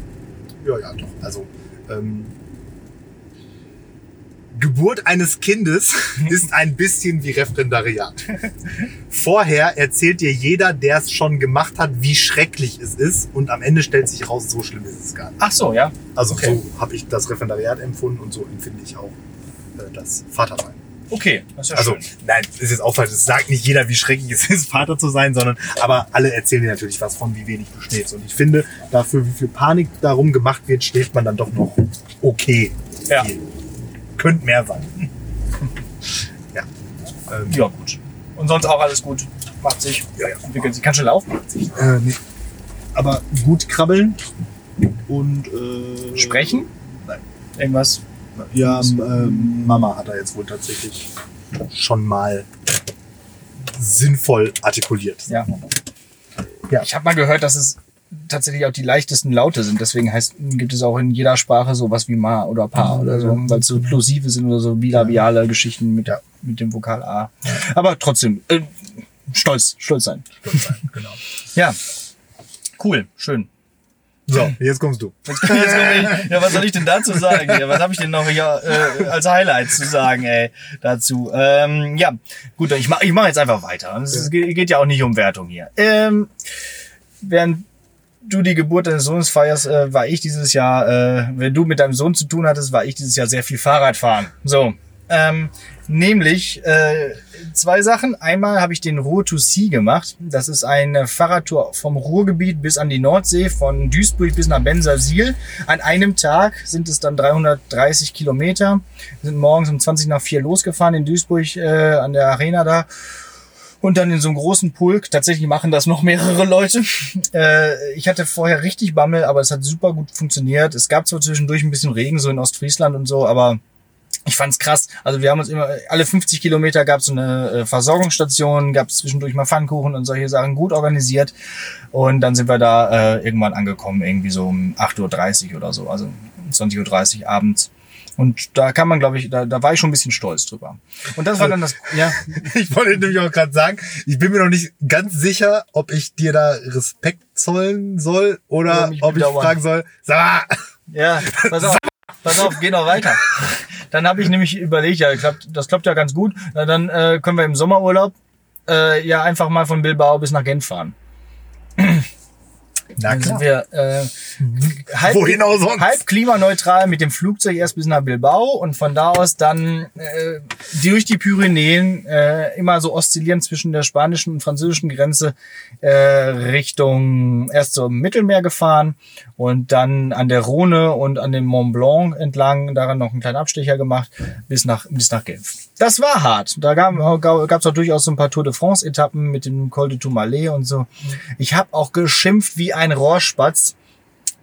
[SPEAKER 2] Ja, ja, doch. Also, ähm, Geburt eines Kindes [LAUGHS] ist ein bisschen wie Referendariat. Vorher erzählt dir jeder, der es schon gemacht hat, wie schrecklich es ist und am Ende stellt sich raus, so schlimm ist es gar nicht.
[SPEAKER 1] Ach so, ja.
[SPEAKER 2] Also
[SPEAKER 1] Okay.
[SPEAKER 2] so habe ich das Referendariat empfunden und so empfinde ich auch äh, das Vatersein.
[SPEAKER 1] Okay, das ist ja
[SPEAKER 2] Also,
[SPEAKER 1] schön.
[SPEAKER 2] nein, ist jetzt auch falsch. Es sagt nicht jeder, wie schrecklich es ist, [LAUGHS] Vater zu sein, sondern, aber alle erzählen dir natürlich was von, wie wenig du schläfst. Und ich finde, dafür, wie viel Panik darum gemacht wird, schläft man dann doch noch okay.
[SPEAKER 1] Ja.
[SPEAKER 2] Viel. Könnte mehr sein. ja. Ähm,
[SPEAKER 1] Ja, gut. Und sonst auch alles gut. Macht sich.
[SPEAKER 2] Ja, ja.
[SPEAKER 1] Entwickelt sich. Kann schon laufen. Macht sich.
[SPEAKER 2] äh, nee. Aber gut krabbeln und äh,
[SPEAKER 1] Sprechen?
[SPEAKER 2] Nein.
[SPEAKER 1] Irgendwas?
[SPEAKER 2] Ja, ähm, Mama hat er jetzt wohl tatsächlich schon mal sinnvoll artikuliert.
[SPEAKER 1] Ja.
[SPEAKER 2] Ja.
[SPEAKER 1] Ich habe mal gehört, dass es tatsächlich auch die leichtesten Laute sind. Deswegen heißt, gibt es auch in jeder Sprache sowas wie Ma oder Pa oder so, weil es so plosive sind oder so bilabiale Geschichten mit, mit dem Vokal A. Aber trotzdem, äh, stolz, stolz sein.
[SPEAKER 2] genau.
[SPEAKER 1] Ja. Cool, schön.
[SPEAKER 2] So, jetzt kommst du.
[SPEAKER 1] Jetzt komm ich, ja, was soll ich denn dazu sagen? Ja, was habe ich denn noch hier äh, als Highlights zu sagen, ey, dazu? Ähm, ja, gut, ich mache ich mach jetzt einfach weiter. Es geht, geht ja auch nicht um Wertung hier. Ähm, während du die Geburt deines Sohnes feierst, äh, war ich dieses Jahr, äh, wenn du mit deinem Sohn zu tun hattest, war ich dieses Jahr sehr viel Fahrrad fahren. So, ähm, nämlich äh, zwei Sachen. Einmal habe ich den Ruhr to Sea gemacht. Das ist eine Fahrradtour vom Ruhrgebiet bis an die Nordsee, von Duisburg bis nach Bensersiel. An einem Tag sind es dann 330 Kilometer. Wir sind morgens um 20 nach 4 losgefahren in Duisburg äh, an der Arena da. Und dann in so einem großen Pulk. Tatsächlich machen das noch mehrere Leute. [LAUGHS] Äh, ich hatte vorher richtig Bammel, aber es hat super gut funktioniert. Es gab zwar zwischendurch ein bisschen Regen, so in Ostfriesland und so, aber ich fand's krass. Also wir haben uns immer, alle 50 Kilometer gab es so eine äh, Versorgungsstation, gab es zwischendurch mal Pfannkuchen und solche Sachen, gut organisiert. Und dann sind wir da äh, irgendwann angekommen, irgendwie so um 8.30 Uhr oder so, also um 20.30 Uhr abends. Und da kann man, glaube ich, da, da war ich schon ein bisschen stolz drüber. Und das war dann das, ja, [LAUGHS]
[SPEAKER 2] Ich wollte nämlich auch gerade sagen, ich bin mir noch nicht ganz sicher, ob ich dir da Respekt zollen soll oder
[SPEAKER 1] Oder
[SPEAKER 2] ob ich fragen soll, sag mal,
[SPEAKER 1] Ja, pass auf, pass auf, geh noch weiter. Dann habe ich nämlich überlegt, ja, klappt, das klappt ja ganz gut. Na, dann äh, können wir im Sommerurlaub äh, ja einfach mal von Bilbao bis nach Genf fahren.
[SPEAKER 2] Na
[SPEAKER 1] Dann
[SPEAKER 2] klar,
[SPEAKER 1] sind wir äh, halb,
[SPEAKER 2] wohin auch sonst?
[SPEAKER 1] halb klimaneutral mit dem Flugzeug erst bis nach Bilbao und von da aus dann äh, durch die Pyrenäen äh, immer so oszillieren zwischen der spanischen und französischen Grenze äh, Richtung erst zum Mittelmeer gefahren und dann an der Rhone und an dem Mont Blanc entlang daran noch einen kleinen Abstecher gemacht bis nach bis nach Genf. Das war hart. Da gab es auch durchaus so ein paar Tour de France Etappen mit dem Col de Tourmalet und so. Ich habe auch geschimpft wie ein Rohrspatz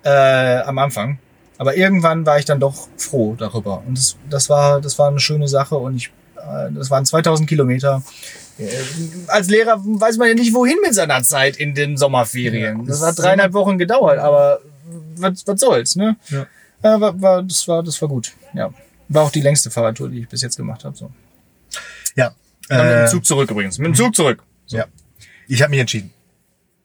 [SPEAKER 1] äh, am Anfang. Aber irgendwann war ich dann doch froh darüber. Und das, das war, das war eine schöne Sache. Und ich, äh, das waren 2000 Kilometer. Äh, Als Lehrer weiß man ja nicht, wohin mit seiner Zeit in den Sommerferien.
[SPEAKER 2] Ja,
[SPEAKER 1] das
[SPEAKER 2] das
[SPEAKER 1] hat dreieinhalb Wochen gedauert, aber was, was soll's, ne?
[SPEAKER 2] Ja.
[SPEAKER 1] Äh, war, war, das war, das war gut. Ja. War auch die längste Fahrradtour, die ich bis jetzt gemacht habe. So.
[SPEAKER 2] Ja,
[SPEAKER 1] Dann mit
[SPEAKER 2] äh,
[SPEAKER 1] dem Zug zurück übrigens. Mit dem Zug zurück. So.
[SPEAKER 2] ja. Ich habe mich entschieden.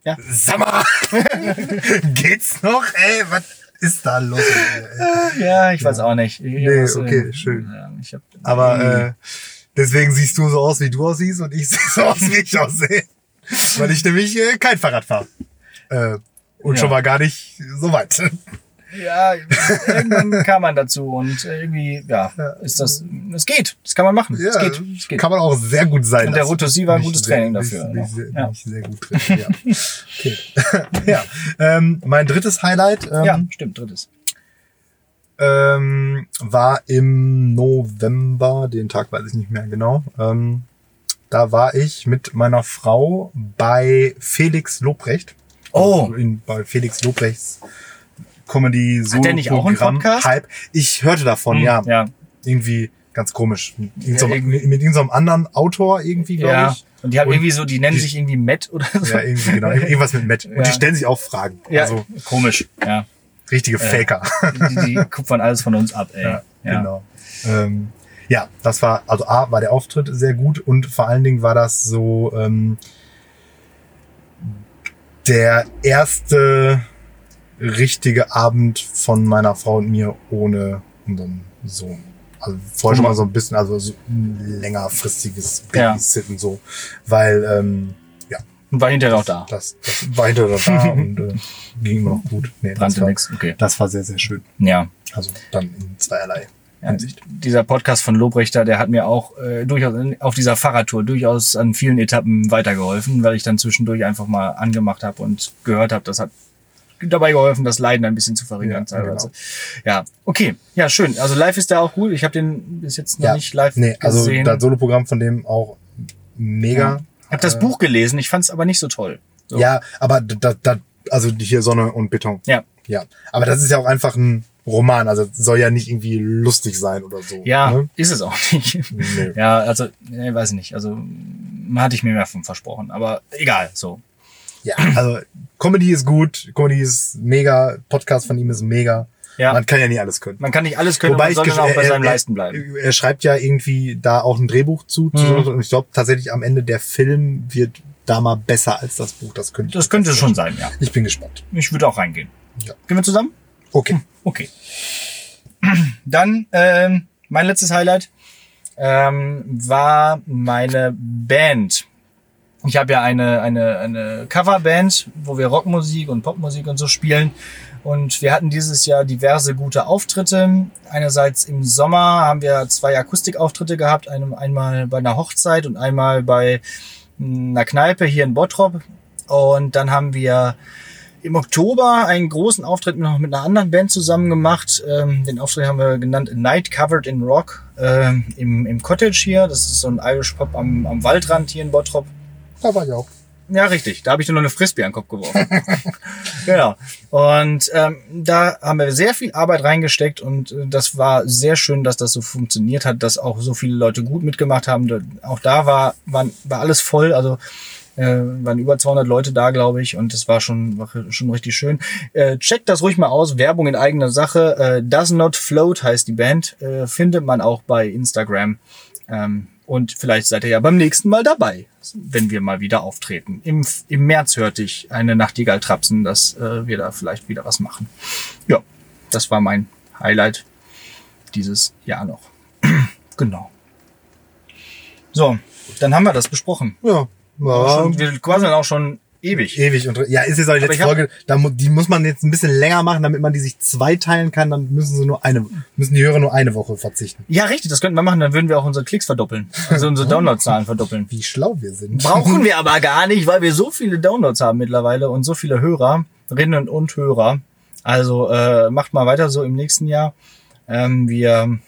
[SPEAKER 1] Ja.
[SPEAKER 2] Sag mal, [LAUGHS] geht's noch? Ey, was ist da los? ey?
[SPEAKER 1] Ja, ich weiß auch nicht. Ich,
[SPEAKER 2] Nee,
[SPEAKER 1] irgendwas,
[SPEAKER 2] okay,
[SPEAKER 1] äh,
[SPEAKER 2] schön.
[SPEAKER 1] Ja, hab,
[SPEAKER 2] Aber äh, deswegen siehst du so aus, wie du aussiehst und ich sehe [LAUGHS] so aus, wie ich aussehe. Weil ich nämlich äh, kein Fahrrad fahre. Äh, und
[SPEAKER 1] Ja.
[SPEAKER 2] schon mal gar nicht so weit.
[SPEAKER 1] Ja, irgendwann [LAUGHS] kam man dazu und irgendwie, ja, ist das, es geht, das kann man machen, es geht, es geht.
[SPEAKER 2] kann man auch sehr gut sein.
[SPEAKER 1] Und der. Rotossi war ein gutes
[SPEAKER 2] sehr-
[SPEAKER 1] Training dafür,
[SPEAKER 2] Bin ich
[SPEAKER 1] noch.
[SPEAKER 2] sehr,
[SPEAKER 1] Ja.
[SPEAKER 2] sehr gut drin. Ja. Okay. [LAUGHS] ja. Ähm, mein drittes Highlight ähm,
[SPEAKER 1] Ja, stimmt, drittes.
[SPEAKER 2] ähm, war im November, den Tag weiß ich nicht mehr genau. Ähm, da war ich mit meiner Frau bei Felix Lobrecht.
[SPEAKER 1] Oh.
[SPEAKER 2] In, bei Felix Lobrechts Comedy Solo
[SPEAKER 1] der nicht auch einen Podcast?
[SPEAKER 2] Hype. Ich hörte davon, ja.
[SPEAKER 1] Hm, Ja,
[SPEAKER 2] Irgendwie ganz komisch. Irgend so,
[SPEAKER 1] Ja,
[SPEAKER 2] mit irgendeinem anderen Autor irgendwie, glaube
[SPEAKER 1] ja.
[SPEAKER 2] ich.
[SPEAKER 1] Und die haben
[SPEAKER 2] Und
[SPEAKER 1] irgendwie so, die nennen
[SPEAKER 2] die-
[SPEAKER 1] sich irgendwie Matt oder so.
[SPEAKER 2] Ja, irgendwie, genau. Irgendwas mit Matt. Und
[SPEAKER 1] Ja.
[SPEAKER 2] die stellen sich auch Fragen.
[SPEAKER 1] Ja,
[SPEAKER 2] Also
[SPEAKER 1] komisch, ja.
[SPEAKER 2] richtige Faker.
[SPEAKER 1] Die, die [LAUGHS] kupfern alles von uns ab, ey.
[SPEAKER 2] Ja, genau. Ähm, ja, das war, also A, war der Auftritt sehr gut und vor allen Dingen war das so ähm, der erste richtige Abend von meiner Frau und mir ohne unseren Sohn. Also vorher schon mal so ein bisschen, also so ein längerfristiges
[SPEAKER 1] Ja.
[SPEAKER 2] Babysitten so, weil ähm, ja,
[SPEAKER 1] Und war hinterher auch da.
[SPEAKER 2] das, das war hinterher da [LAUGHS] und äh, ging immer noch gut. Nee, das
[SPEAKER 1] Brannte
[SPEAKER 2] war,
[SPEAKER 1] nix, okay.
[SPEAKER 2] das war sehr, sehr schön.
[SPEAKER 1] Ja.
[SPEAKER 2] Also dann in zweierlei
[SPEAKER 1] Ja, dieser Podcast von Lobrechter, der hat mir auch äh, durchaus auf dieser Fahrradtour durchaus an vielen Etappen weitergeholfen, weil ich dann zwischendurch einfach mal angemacht habe und gehört habe, das hat dabei geholfen, das Leiden ein bisschen zu verringern
[SPEAKER 2] Ja, genau.
[SPEAKER 1] Ja, okay, ja schön. Also live ist der auch gut. Ich habe den bis jetzt noch
[SPEAKER 2] Ja.
[SPEAKER 1] nicht live
[SPEAKER 2] Nee, also
[SPEAKER 1] gesehen.
[SPEAKER 2] das Soloprogramm von dem auch mega.
[SPEAKER 1] Ich habe das Buch gelesen, ich fand es aber nicht so toll. So.
[SPEAKER 2] Ja, aber da, da, also hier Sonne und Beton.
[SPEAKER 1] Ja.
[SPEAKER 2] Ja. Aber das ist ja auch einfach ein Roman, also soll ja nicht irgendwie lustig sein oder so.
[SPEAKER 1] Ja,
[SPEAKER 2] Ne?
[SPEAKER 1] ist es auch nicht.
[SPEAKER 2] Nee.
[SPEAKER 1] Ja, also, nee, weiß nicht. Also, hatte ich mir mehr von versprochen. Aber egal, so.
[SPEAKER 2] Ja, also Comedy ist gut, Comedy ist mega, Podcast von ihm ist mega.
[SPEAKER 1] Ja.
[SPEAKER 2] Man kann ja nie alles können.
[SPEAKER 1] Man kann nicht alles können,
[SPEAKER 2] Wobei
[SPEAKER 1] man
[SPEAKER 2] ich
[SPEAKER 1] soll dann auch bei
[SPEAKER 2] er-
[SPEAKER 1] seinem
[SPEAKER 2] er-
[SPEAKER 1] Leisten bleiben.
[SPEAKER 2] Er schreibt ja irgendwie da auch ein Drehbuch zu.
[SPEAKER 1] Mhm.
[SPEAKER 2] Und ich glaube tatsächlich am Ende der Film wird da mal besser als das Buch. Das könnte.
[SPEAKER 1] Das könnte schon sein, ja.
[SPEAKER 2] Ich bin gespannt.
[SPEAKER 1] Ich würde auch reingehen.
[SPEAKER 2] Ja.
[SPEAKER 1] Gehen wir zusammen?
[SPEAKER 2] Okay.
[SPEAKER 1] Okay. [CLEARS THROAT] Dann ähm, mein letztes Highlight ähm, war meine Band. Ich habe ja eine, eine, eine Coverband, wo wir Rockmusik und Popmusik und so spielen. Und wir hatten dieses Jahr diverse gute Auftritte. Einerseits im Sommer haben wir zwei Akustikauftritte gehabt. Einem, einmal bei einer Hochzeit und einmal bei einer Kneipe hier in Bottrop. Und dann haben wir im Oktober einen großen Auftritt noch mit einer anderen Band zusammen gemacht. Ähm, den Auftritt haben wir genannt Night Covered in Rock ähm, im, im Cottage hier. Das ist so ein Irish Pop am, am Waldrand hier in Bottrop.
[SPEAKER 2] Da war ich auch.
[SPEAKER 1] Ja, richtig. Da habe ich dir noch eine Frisbee an den Kopf geworfen. [LAUGHS] genau. Und ähm, da haben wir sehr viel Arbeit reingesteckt und äh, das war sehr schön, dass das so funktioniert hat, dass auch so viele Leute gut mitgemacht haben. Auch da war, war, war alles voll. Also äh, waren über 200 Leute da, glaube ich, und das war schon, war schon richtig schön. Äh, checkt das ruhig mal aus. Werbung in eigener Sache. Äh, Does Not Float heißt die Band. Äh, findet man auch bei Instagram. Ähm, und vielleicht seid ihr ja beim nächsten Mal dabei, wenn wir mal wieder auftreten. Im, im März hörte ich eine Nachtigall trapsen, dass äh, wir da vielleicht wieder was machen. Ja, das war mein Highlight dieses Jahr noch. [CLEARS THROAT] genau. So, dann haben wir das besprochen.
[SPEAKER 2] Ja. War
[SPEAKER 1] Schon, wir quasi auch schon ewig.
[SPEAKER 2] ewig und ja, ist jetzt auch letzte Folge. Da, die muss man jetzt ein bisschen länger machen, damit man die sich zweiteilen kann. Dann müssen sie nur eine, müssen die Hörer nur eine Woche verzichten.
[SPEAKER 1] Ja, richtig, das könnten wir machen, dann würden wir auch unsere Klicks verdoppeln. Also unsere Downloadzahlen verdoppeln.
[SPEAKER 2] Wie schlau wir sind.
[SPEAKER 1] Brauchen [LAUGHS] wir aber gar nicht, weil wir so viele Downloads haben mittlerweile und so viele Hörerinnen und Hörer. Also äh, macht mal weiter so im nächsten Jahr. Ähm, wir,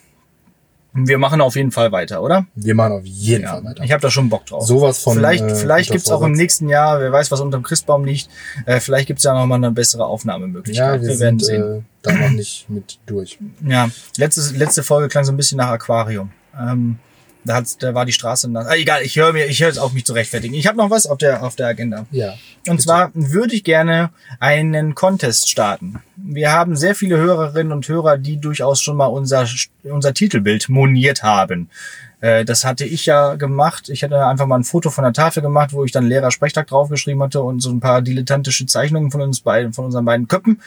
[SPEAKER 1] wir machen auf jeden Fall weiter, oder?
[SPEAKER 2] Wir machen auf jeden
[SPEAKER 1] Ja,
[SPEAKER 2] Fall weiter.
[SPEAKER 1] ich habe da schon Bock drauf.
[SPEAKER 2] Sowas von.
[SPEAKER 1] vielleicht
[SPEAKER 2] äh,
[SPEAKER 1] vielleicht gibt's auch im
[SPEAKER 2] Vorsatz.
[SPEAKER 1] nächsten Jahr, wer weiß, was unterm Christbaum liegt, äh, vielleicht gibt's ja noch mal eine bessere Aufnahmemöglichkeit.
[SPEAKER 2] Ja, wir,
[SPEAKER 1] wir werden
[SPEAKER 2] sind
[SPEAKER 1] sehen.
[SPEAKER 2] äh, da noch nicht mit durch.
[SPEAKER 1] Ja, letzte, letzte Folge klang so ein bisschen nach Aquarium. Ähm, da, hat's, da war die Straße nass. Ah, egal, ich höre mir, ich höre jetzt auf mich zu rechtfertigen. Ich habe noch was auf der, auf der Agenda.
[SPEAKER 2] Ja.
[SPEAKER 1] Und zwar würde ich gerne einen Contest starten. Wir haben sehr viele Hörerinnen und Hörer, die durchaus schon mal unser, unser Titelbild moniert haben. Äh, Das hatte ich ja gemacht. Ich hatte einfach mal ein Foto von der Tafel gemacht, wo ich dann Lehrer Sprechtag draufgeschrieben hatte und so ein paar dilettantische Zeichnungen von uns beiden, von unseren beiden Köppen.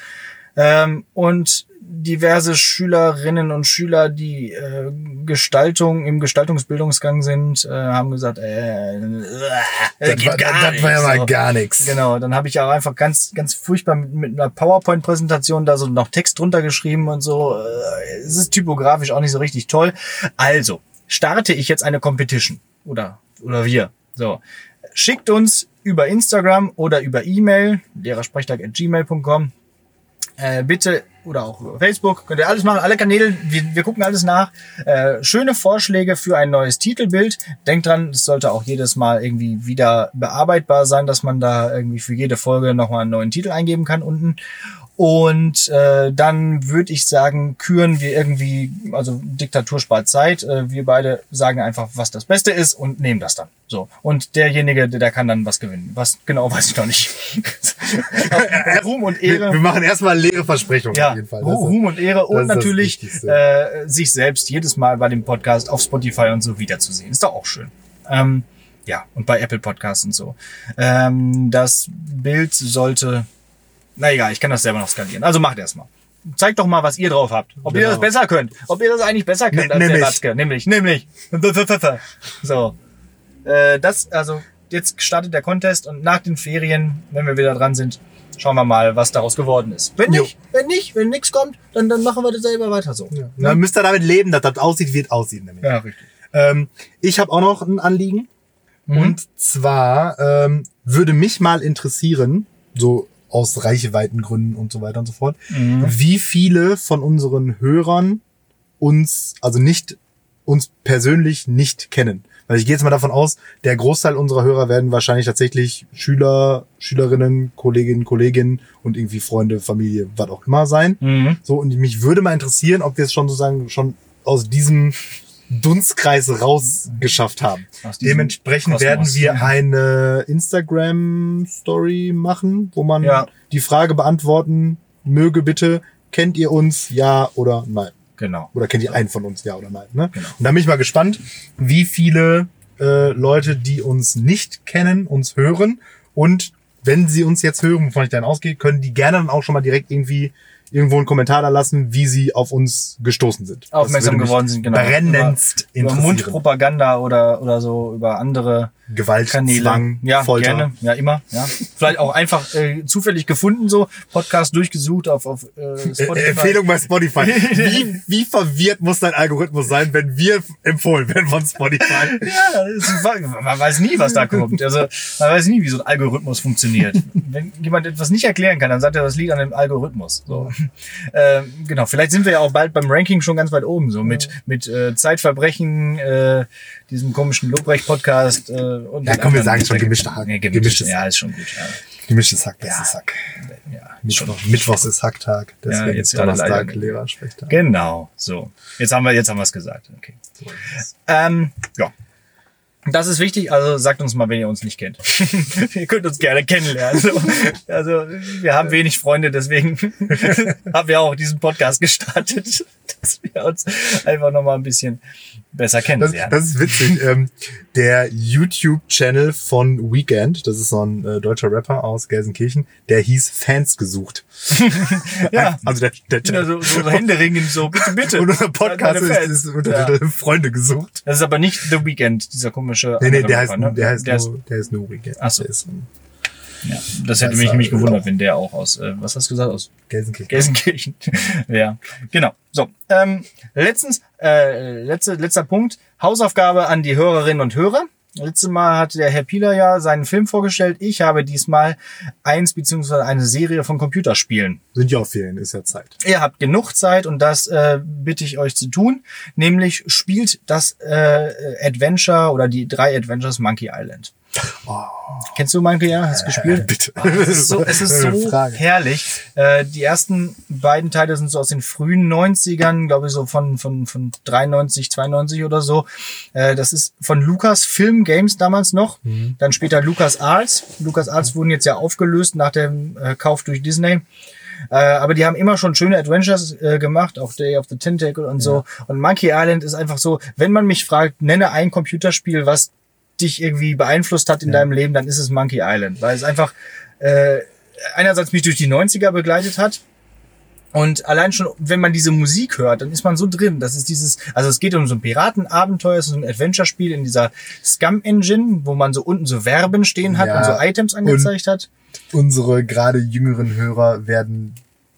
[SPEAKER 1] Ähm, und diverse Schülerinnen und Schüler, die äh, Gestaltung im Gestaltungsbildungsgang sind, äh, haben gesagt, äh, äh,
[SPEAKER 2] Das,
[SPEAKER 1] geht
[SPEAKER 2] war,
[SPEAKER 1] gar
[SPEAKER 2] das war ja mal
[SPEAKER 1] So.
[SPEAKER 2] gar nichts.
[SPEAKER 1] Genau, dann habe ich auch einfach ganz, ganz furchtbar mit, mit einer PowerPoint-Präsentation da so noch Text drunter geschrieben und so. Äh, Es ist typografisch auch nicht so richtig toll. Also, starte ich jetzt eine Competition. Oder, oder wir. So. Schickt uns über Instagram oder über E-Mail, lehrersprechtag.gmail.com, äh, bitte oder auch über Facebook, könnt ihr alles machen, alle Kanäle, wir, wir gucken alles nach. Äh, schöne Vorschläge für ein neues Titelbild. Denkt dran, es sollte auch jedes Mal irgendwie wieder bearbeitbar sein, dass man da irgendwie für jede Folge nochmal einen neuen Titel eingeben kann unten. Und äh, dann würde ich sagen, küren wir irgendwie, also Diktatur spart Zeit. Äh, wir beide sagen einfach, was das Beste ist und nehmen das dann. So. Und derjenige, der, der kann dann was gewinnen. Was genau [LAUGHS] weiß ich noch nicht. [LAUGHS] Ruhm und
[SPEAKER 2] Wir,
[SPEAKER 1] Ehre.
[SPEAKER 2] wir machen erstmal leere Versprechungen
[SPEAKER 1] Ja,
[SPEAKER 2] auf jeden Fall. Das
[SPEAKER 1] Ruhm und Ehre und natürlich äh, sich selbst jedes Mal bei dem Podcast auf Spotify und so wiederzusehen. Ist doch auch schön. Ähm, ja, und bei Apple Podcasts und so. Ähm, das Bild sollte, na egal, ich kann das selber noch skalieren. Also macht erstmal. Zeigt doch mal, was ihr drauf habt. Ob ihr
[SPEAKER 2] Genau.
[SPEAKER 1] das besser könnt. Ob ihr das eigentlich besser könnt
[SPEAKER 2] Ne-
[SPEAKER 1] als der
[SPEAKER 2] nämlich.
[SPEAKER 1] Latzke. Nämlich, nämlich. [LAUGHS] So. Äh, das, also, jetzt startet der Contest und nach den Ferien, wenn wir wieder dran sind, schauen wir mal, was daraus geworden ist. Wenn
[SPEAKER 2] Jo.
[SPEAKER 1] nicht, wenn nicht, wenn nichts kommt, dann, dann machen wir das selber weiter so.
[SPEAKER 2] Ja. Dann müsst ihr damit leben, dass das aussieht, wie es aussieht. Nämlich.
[SPEAKER 1] Ja, richtig.
[SPEAKER 2] Ähm, ich habe auch noch ein Anliegen.
[SPEAKER 1] Mhm.
[SPEAKER 2] Und zwar ähm, würde mich mal interessieren, so aus Reichweitengründen und so weiter und so fort,
[SPEAKER 1] Mhm.
[SPEAKER 2] wie viele von unseren Hörern uns, also nicht uns persönlich nicht kennen. Weil ich gehe jetzt mal davon aus, der Großteil unserer Hörer werden wahrscheinlich tatsächlich Schüler, Schülerinnen, Kolleginnen, Kollegen und irgendwie Freunde, Familie, was auch immer sein.
[SPEAKER 1] Mhm.
[SPEAKER 2] So, und mich würde mal interessieren, ob wir es schon sozusagen schon aus diesem Dunstkreis rausgeschafft haben. Dementsprechend
[SPEAKER 1] Kosmos.
[SPEAKER 2] werden wir eine Instagram-Story machen, wo man
[SPEAKER 1] Ja.
[SPEAKER 2] die Frage beantworten möge bitte, kennt ihr uns, ja oder nein?
[SPEAKER 1] Genau.
[SPEAKER 2] Oder kennt ihr einen von uns, ja oder nein? Ne?
[SPEAKER 1] Genau.
[SPEAKER 2] Und da bin ich mal gespannt, wie viele äh, Leute, die uns nicht kennen, uns hören. Und wenn sie uns jetzt hören, wovon ich dann ausgehe, können die gerne dann auch schon mal direkt irgendwie irgendwo einen Kommentar da lassen, wie sie auf uns gestoßen sind.
[SPEAKER 1] Aufmerksam geworden sind, genau.
[SPEAKER 2] Brennendst
[SPEAKER 1] Über
[SPEAKER 2] interessieren.
[SPEAKER 1] Mundpropaganda oder, oder so, über andere
[SPEAKER 2] Gewalt,
[SPEAKER 1] Kanäle.
[SPEAKER 2] Zwang,
[SPEAKER 1] ja,
[SPEAKER 2] Folter.
[SPEAKER 1] gerne. Ja, immer. Ja. Vielleicht auch einfach äh, zufällig gefunden, so Podcast durchgesucht auf, auf äh,
[SPEAKER 2] Äh,
[SPEAKER 1] Spotify.
[SPEAKER 2] Empfehlung bei Spotify. [LAUGHS] Wie, wie verwirrt muss dein Algorithmus sein, wenn wir empfohlen werden von Spotify?
[SPEAKER 1] Ja, ist, man weiß nie, was da kommt. Also man weiß nie, wie so ein Algorithmus funktioniert. Wenn jemand etwas nicht erklären kann, dann sagt er, das liegt an dem Algorithmus. So. [LAUGHS] Ähm, genau, vielleicht sind wir ja auch bald beim Ranking schon ganz weit oben, so mit mit äh, Zeitverbrechen, äh, diesem komischen Lobrecht-Podcast. Äh, und
[SPEAKER 2] Ja, komm, wir sagen schon
[SPEAKER 1] Zwecken.
[SPEAKER 2] gemischter Hack.
[SPEAKER 1] Ja, gemischtes,
[SPEAKER 2] Gemischtes
[SPEAKER 1] ja, ist schon gut.
[SPEAKER 2] Gemischtes Hack, bestes Hack.
[SPEAKER 1] Ja, ja,
[SPEAKER 2] Mittwoch, Mittwochs ist Hacktag, deswegen
[SPEAKER 1] Ja, jetzt
[SPEAKER 2] Donnerstag Lehrersprechtag.
[SPEAKER 1] Genau, so. Jetzt haben wir jetzt haben wir es gesagt. Okay. Ähm, ja. Das ist wichtig, also sagt uns mal, wenn ihr uns nicht kennt. [LAUGHS] ihr könnt uns gerne kennenlernen. Also, also wir haben wenig Freunde, deswegen [LAUGHS] haben wir auch diesen Podcast gestartet, [LAUGHS] dass wir uns einfach nochmal ein bisschen besser
[SPEAKER 2] Das,
[SPEAKER 1] kennenlernen.
[SPEAKER 2] das ist witzig. ähm, der YouTube-Channel von Weekend, das ist so ein äh, deutscher Rapper aus Gelsenkirchen, der hieß Fans gesucht.
[SPEAKER 1] ja,
[SPEAKER 2] Also der, der
[SPEAKER 1] ja, so, so händeringend, so bitte, bitte.
[SPEAKER 2] Und unser Podcast ist, ist unter
[SPEAKER 1] ja.
[SPEAKER 2] Freunde gesucht.
[SPEAKER 1] Das ist aber nicht The Weekend, dieser komische.
[SPEAKER 2] Nee, nee, der heißt,
[SPEAKER 1] ne?
[SPEAKER 2] der heißt,
[SPEAKER 1] Der
[SPEAKER 2] nur, der ist nur Weekend.
[SPEAKER 1] Ach so.
[SPEAKER 2] Der ist ein
[SPEAKER 1] Ja, das hätte mich nämlich
[SPEAKER 2] ja.
[SPEAKER 1] gewundert, wenn der auch aus, äh, was hast du gesagt, aus
[SPEAKER 2] Gelsenkirchen.
[SPEAKER 1] Gelsenkirchen. [LAUGHS] ja, genau. So, ähm, letztens, äh, letzte, letzter Punkt, Hausaufgabe an die Hörerinnen und Hörer. Letztes Mal hat der Herr Pieler ja seinen Film vorgestellt. Ich habe diesmal eins beziehungsweise eine Serie von Computerspielen.
[SPEAKER 2] Sind ja auch Ferien, ist ja Zeit.
[SPEAKER 1] Ihr habt genug Zeit und das äh, bitte ich euch zu tun. Nämlich spielt das äh, Adventure oder die drei Adventures Monkey Island.
[SPEAKER 2] Oh,
[SPEAKER 1] Kennst du Monkey Island? Hast du gespielt? [LAUGHS]
[SPEAKER 2] bitte.
[SPEAKER 1] Ah, es ist so, es ist so herrlich. Äh, die ersten beiden Teile sind so aus den frühen 90ern, glaube ich, so von, von, von 93, 92 oder so. Äh, das ist von Lucas Film Games damals noch.
[SPEAKER 2] Mhm.
[SPEAKER 1] Dann später Lucas Arts. Lucas Arts wurden jetzt ja aufgelöst nach dem äh, Kauf durch Disney. Äh, aber die haben immer schon schöne Adventures äh, gemacht, auch Day of the Tentacle und so. Und Monkey Island ist einfach so, wenn man mich fragt, nenne ein Computerspiel, was dich irgendwie beeinflusst hat in deinem Leben, dann ist es Monkey Island, weil es einfach äh, einerseits mich durch die 90er begleitet hat und allein schon, wenn man diese Musik hört, dann ist man so drin. Das ist dieses, also es geht um so ein Piratenabenteuer, es ist so ein Adventure-Spiel in dieser Scum-Engine, wo man so unten so Verben stehen hat
[SPEAKER 2] Ja,
[SPEAKER 1] und so Items angezeigt hat.
[SPEAKER 2] Unsere gerade jüngeren Hörer werden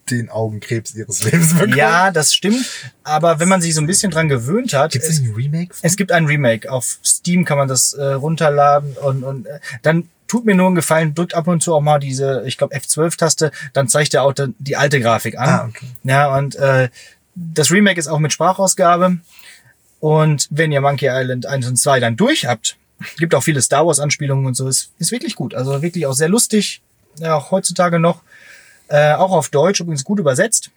[SPEAKER 2] den Augenkrebs ihres Lebens bekommen.
[SPEAKER 1] Ja, das stimmt. Aber wenn man sich so ein bisschen dran gewöhnt hat,
[SPEAKER 2] Gibt es ein Remake? Von?
[SPEAKER 1] es gibt ein Remake. Auf Steam kann man das äh, runterladen und, und äh, dann tut mir nur einen Gefallen, drückt ab und zu auch mal diese, ich glaube F12-Taste, dann zeigt er auch dann die alte Grafik an.
[SPEAKER 2] Ah, okay.
[SPEAKER 1] Ja, und äh, das Remake ist auch mit Sprachausgabe. Und wenn ihr Monkey Island 1 und 2 dann durch habt, gibt auch viele Star Wars Anspielungen und so, ist, ist wirklich gut. Also wirklich auch sehr lustig, ja, auch heutzutage noch. Äh, auch auf Deutsch, übrigens gut übersetzt.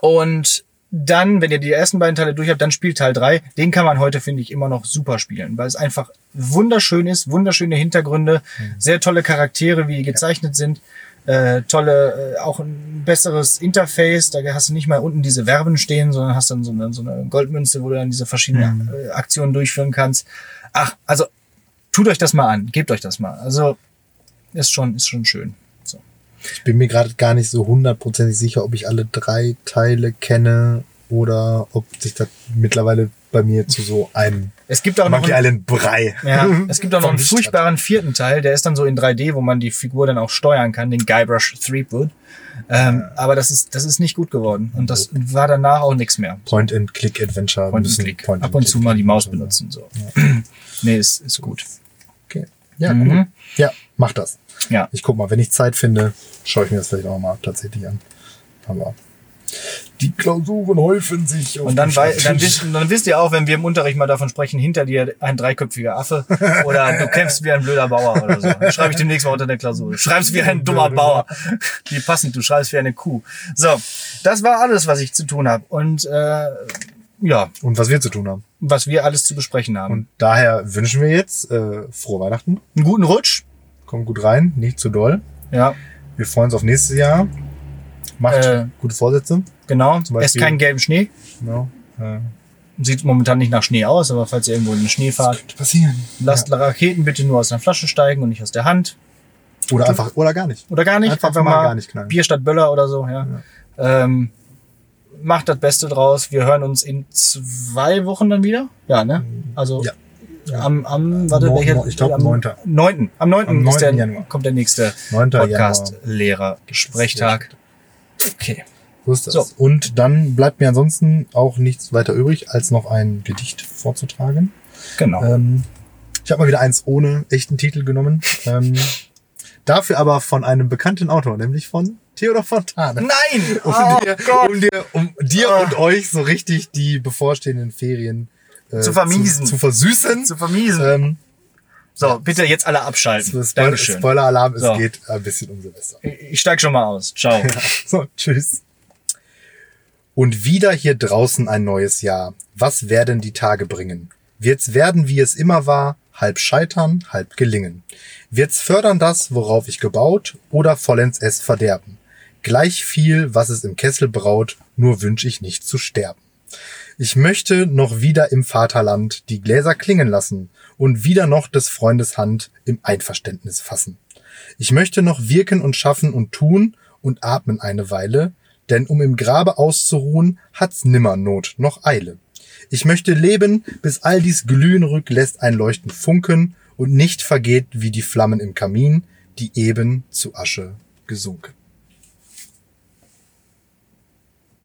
[SPEAKER 1] Und dann, wenn ihr die ersten beiden Teile durch habt, dann spielt Teil 3. Den kann man heute, finde ich, immer noch super spielen, weil es einfach wunderschön ist, wunderschöne Hintergründe, sehr tolle Charaktere, wie die gezeichnet sind, äh, tolle, äh, auch ein besseres Interface. Da hast du nicht mal unten diese Verben stehen, sondern hast dann so eine, so eine Goldmünze, wo du dann diese verschiedenen äh, Aktionen durchführen kannst. Ach, also tut euch das mal an, gebt euch das mal. Also ist schon, ist schon schön.
[SPEAKER 2] Ich bin mir gerade gar nicht so hundertprozentig sicher, ob ich alle drei Teile kenne oder ob sich das mittlerweile bei mir zu so einem
[SPEAKER 1] Es gibt auch noch
[SPEAKER 2] Monkey
[SPEAKER 1] einen,
[SPEAKER 2] Island Brei.
[SPEAKER 1] ja, [LAUGHS] es gibt auch noch einen furchtbaren vierten Teil, der ist dann so in 3D, wo man die Figur dann auch steuern kann, den Guybrush Threepwood. Ähm, aber das ist, das ist nicht gut geworden. Und das war danach auch nichts mehr.
[SPEAKER 2] Point-and-Click-Adventure.
[SPEAKER 1] Point and
[SPEAKER 2] müssen
[SPEAKER 1] Click.
[SPEAKER 2] Point
[SPEAKER 1] Ab und zu mal die Maus benutzen. So. [CLEARS THROAT] nee, ist, ist gut.
[SPEAKER 2] Ja,
[SPEAKER 1] Mhm.
[SPEAKER 2] cool. Ja, mach das.
[SPEAKER 1] Ja.
[SPEAKER 2] Ich guck mal, wenn ich Zeit finde, schaue ich mir das vielleicht auch mal tatsächlich an. Aber die Klausuren häufen sich.
[SPEAKER 1] Und dann, wei- dann, wisst, dann wisst ihr auch, wenn wir im Unterricht mal davon sprechen, hinter dir ein dreiköpfiger Affe oder du kämpfst wie ein blöder Bauer oder so. Das schreibe ich demnächst mal unter der Klausur. Du schreibst wie ein dummer Bauer. Wie passend, du schreibst wie eine Kuh. So, das war alles, was ich zu tun habe. Und äh, ja,
[SPEAKER 2] Und was wir zu tun haben.
[SPEAKER 1] was wir alles zu besprechen haben.
[SPEAKER 2] Und daher wünschen wir jetzt äh, frohe Weihnachten.
[SPEAKER 1] Einen guten Rutsch.
[SPEAKER 2] Kommt gut rein, nicht zu doll.
[SPEAKER 1] Ja,
[SPEAKER 2] Wir freuen uns auf nächstes Jahr. Macht
[SPEAKER 1] Äh.
[SPEAKER 2] gute Vorsätze.
[SPEAKER 1] genau.
[SPEAKER 2] Zum
[SPEAKER 1] Esst
[SPEAKER 2] Beispiel-
[SPEAKER 1] keinen gelben Schnee.
[SPEAKER 2] Genau. Äh,
[SPEAKER 1] Sieht momentan nicht nach Schnee aus, aber falls ihr irgendwo in den Schnee fahrt,
[SPEAKER 2] passieren.
[SPEAKER 1] lasst Raketen bitte nur aus der Flasche steigen und nicht aus der Hand.
[SPEAKER 2] Oder einfach, oder gar nicht.
[SPEAKER 1] Oder gar nicht.
[SPEAKER 2] Einfach mal gar nicht knallen.
[SPEAKER 1] Bier statt Böller oder so, ja. Ähm, macht das Beste draus. Wir hören uns in zwei Wochen dann wieder. Ja, ne? Also
[SPEAKER 2] Ja.
[SPEAKER 1] am, am, warte,
[SPEAKER 2] No-
[SPEAKER 1] welcher?
[SPEAKER 2] ich glaub,
[SPEAKER 1] am
[SPEAKER 2] 9..
[SPEAKER 1] 9. Am 9.
[SPEAKER 2] Am
[SPEAKER 1] ist der,
[SPEAKER 2] 9. Januar.
[SPEAKER 1] kommt der nächste
[SPEAKER 2] 9.
[SPEAKER 1] Podcast-Lehrer-Sprechtag. Okay.
[SPEAKER 2] So ist das.
[SPEAKER 1] So.
[SPEAKER 2] Und dann bleibt mir ansonsten auch nichts weiter übrig, als noch ein Gedicht vorzutragen.
[SPEAKER 1] Genau.
[SPEAKER 2] Ähm, ich habe mal wieder eins ohne echten Titel genommen. Ähm, dafür aber von einem bekannten Autor, nämlich von Theodor Fontane.
[SPEAKER 1] Nein! [LAUGHS]
[SPEAKER 2] Um
[SPEAKER 1] Oh
[SPEAKER 2] dir,
[SPEAKER 1] Gott!
[SPEAKER 2] um dir, um dir
[SPEAKER 1] Ah.
[SPEAKER 2] und euch so richtig die bevorstehenden Ferien äh,
[SPEAKER 1] Zu vermiesen.
[SPEAKER 2] zu, zu versüßen.
[SPEAKER 1] Zu vermiesen.
[SPEAKER 2] Ähm,
[SPEAKER 1] so, bitte jetzt alle abschalten.
[SPEAKER 2] Spoiler-
[SPEAKER 1] Dankeschön.
[SPEAKER 2] Spoiler-Alarm, es
[SPEAKER 1] So.
[SPEAKER 2] geht ein bisschen um Silvester.
[SPEAKER 1] Ich steig schon mal aus. Ciao. [LAUGHS]
[SPEAKER 2] So, tschüss. Und wieder hier draußen ein neues Jahr. Was werden die Tage bringen? Wird's werden, wie es immer war, halb scheitern, halb gelingen? Wird's fördern das, worauf ich gebaut, oder vollends es verderben? Gleich viel, was es im Kessel braut, nur wünsch ich nicht zu sterben. Ich möchte noch wieder im Vaterland die Gläser klingen lassen und wieder noch des Freundes Hand im Einverständnis fassen. Ich möchte noch wirken und schaffen und tun und atmen eine Weile, denn um im Grabe auszuruhen, hat's nimmer Not noch Eile. Ich möchte leben, bis all dies glühen rück lässt ein Leuchten funken und nicht vergeht wie die Flammen im Kamin, die eben zu Asche gesunken.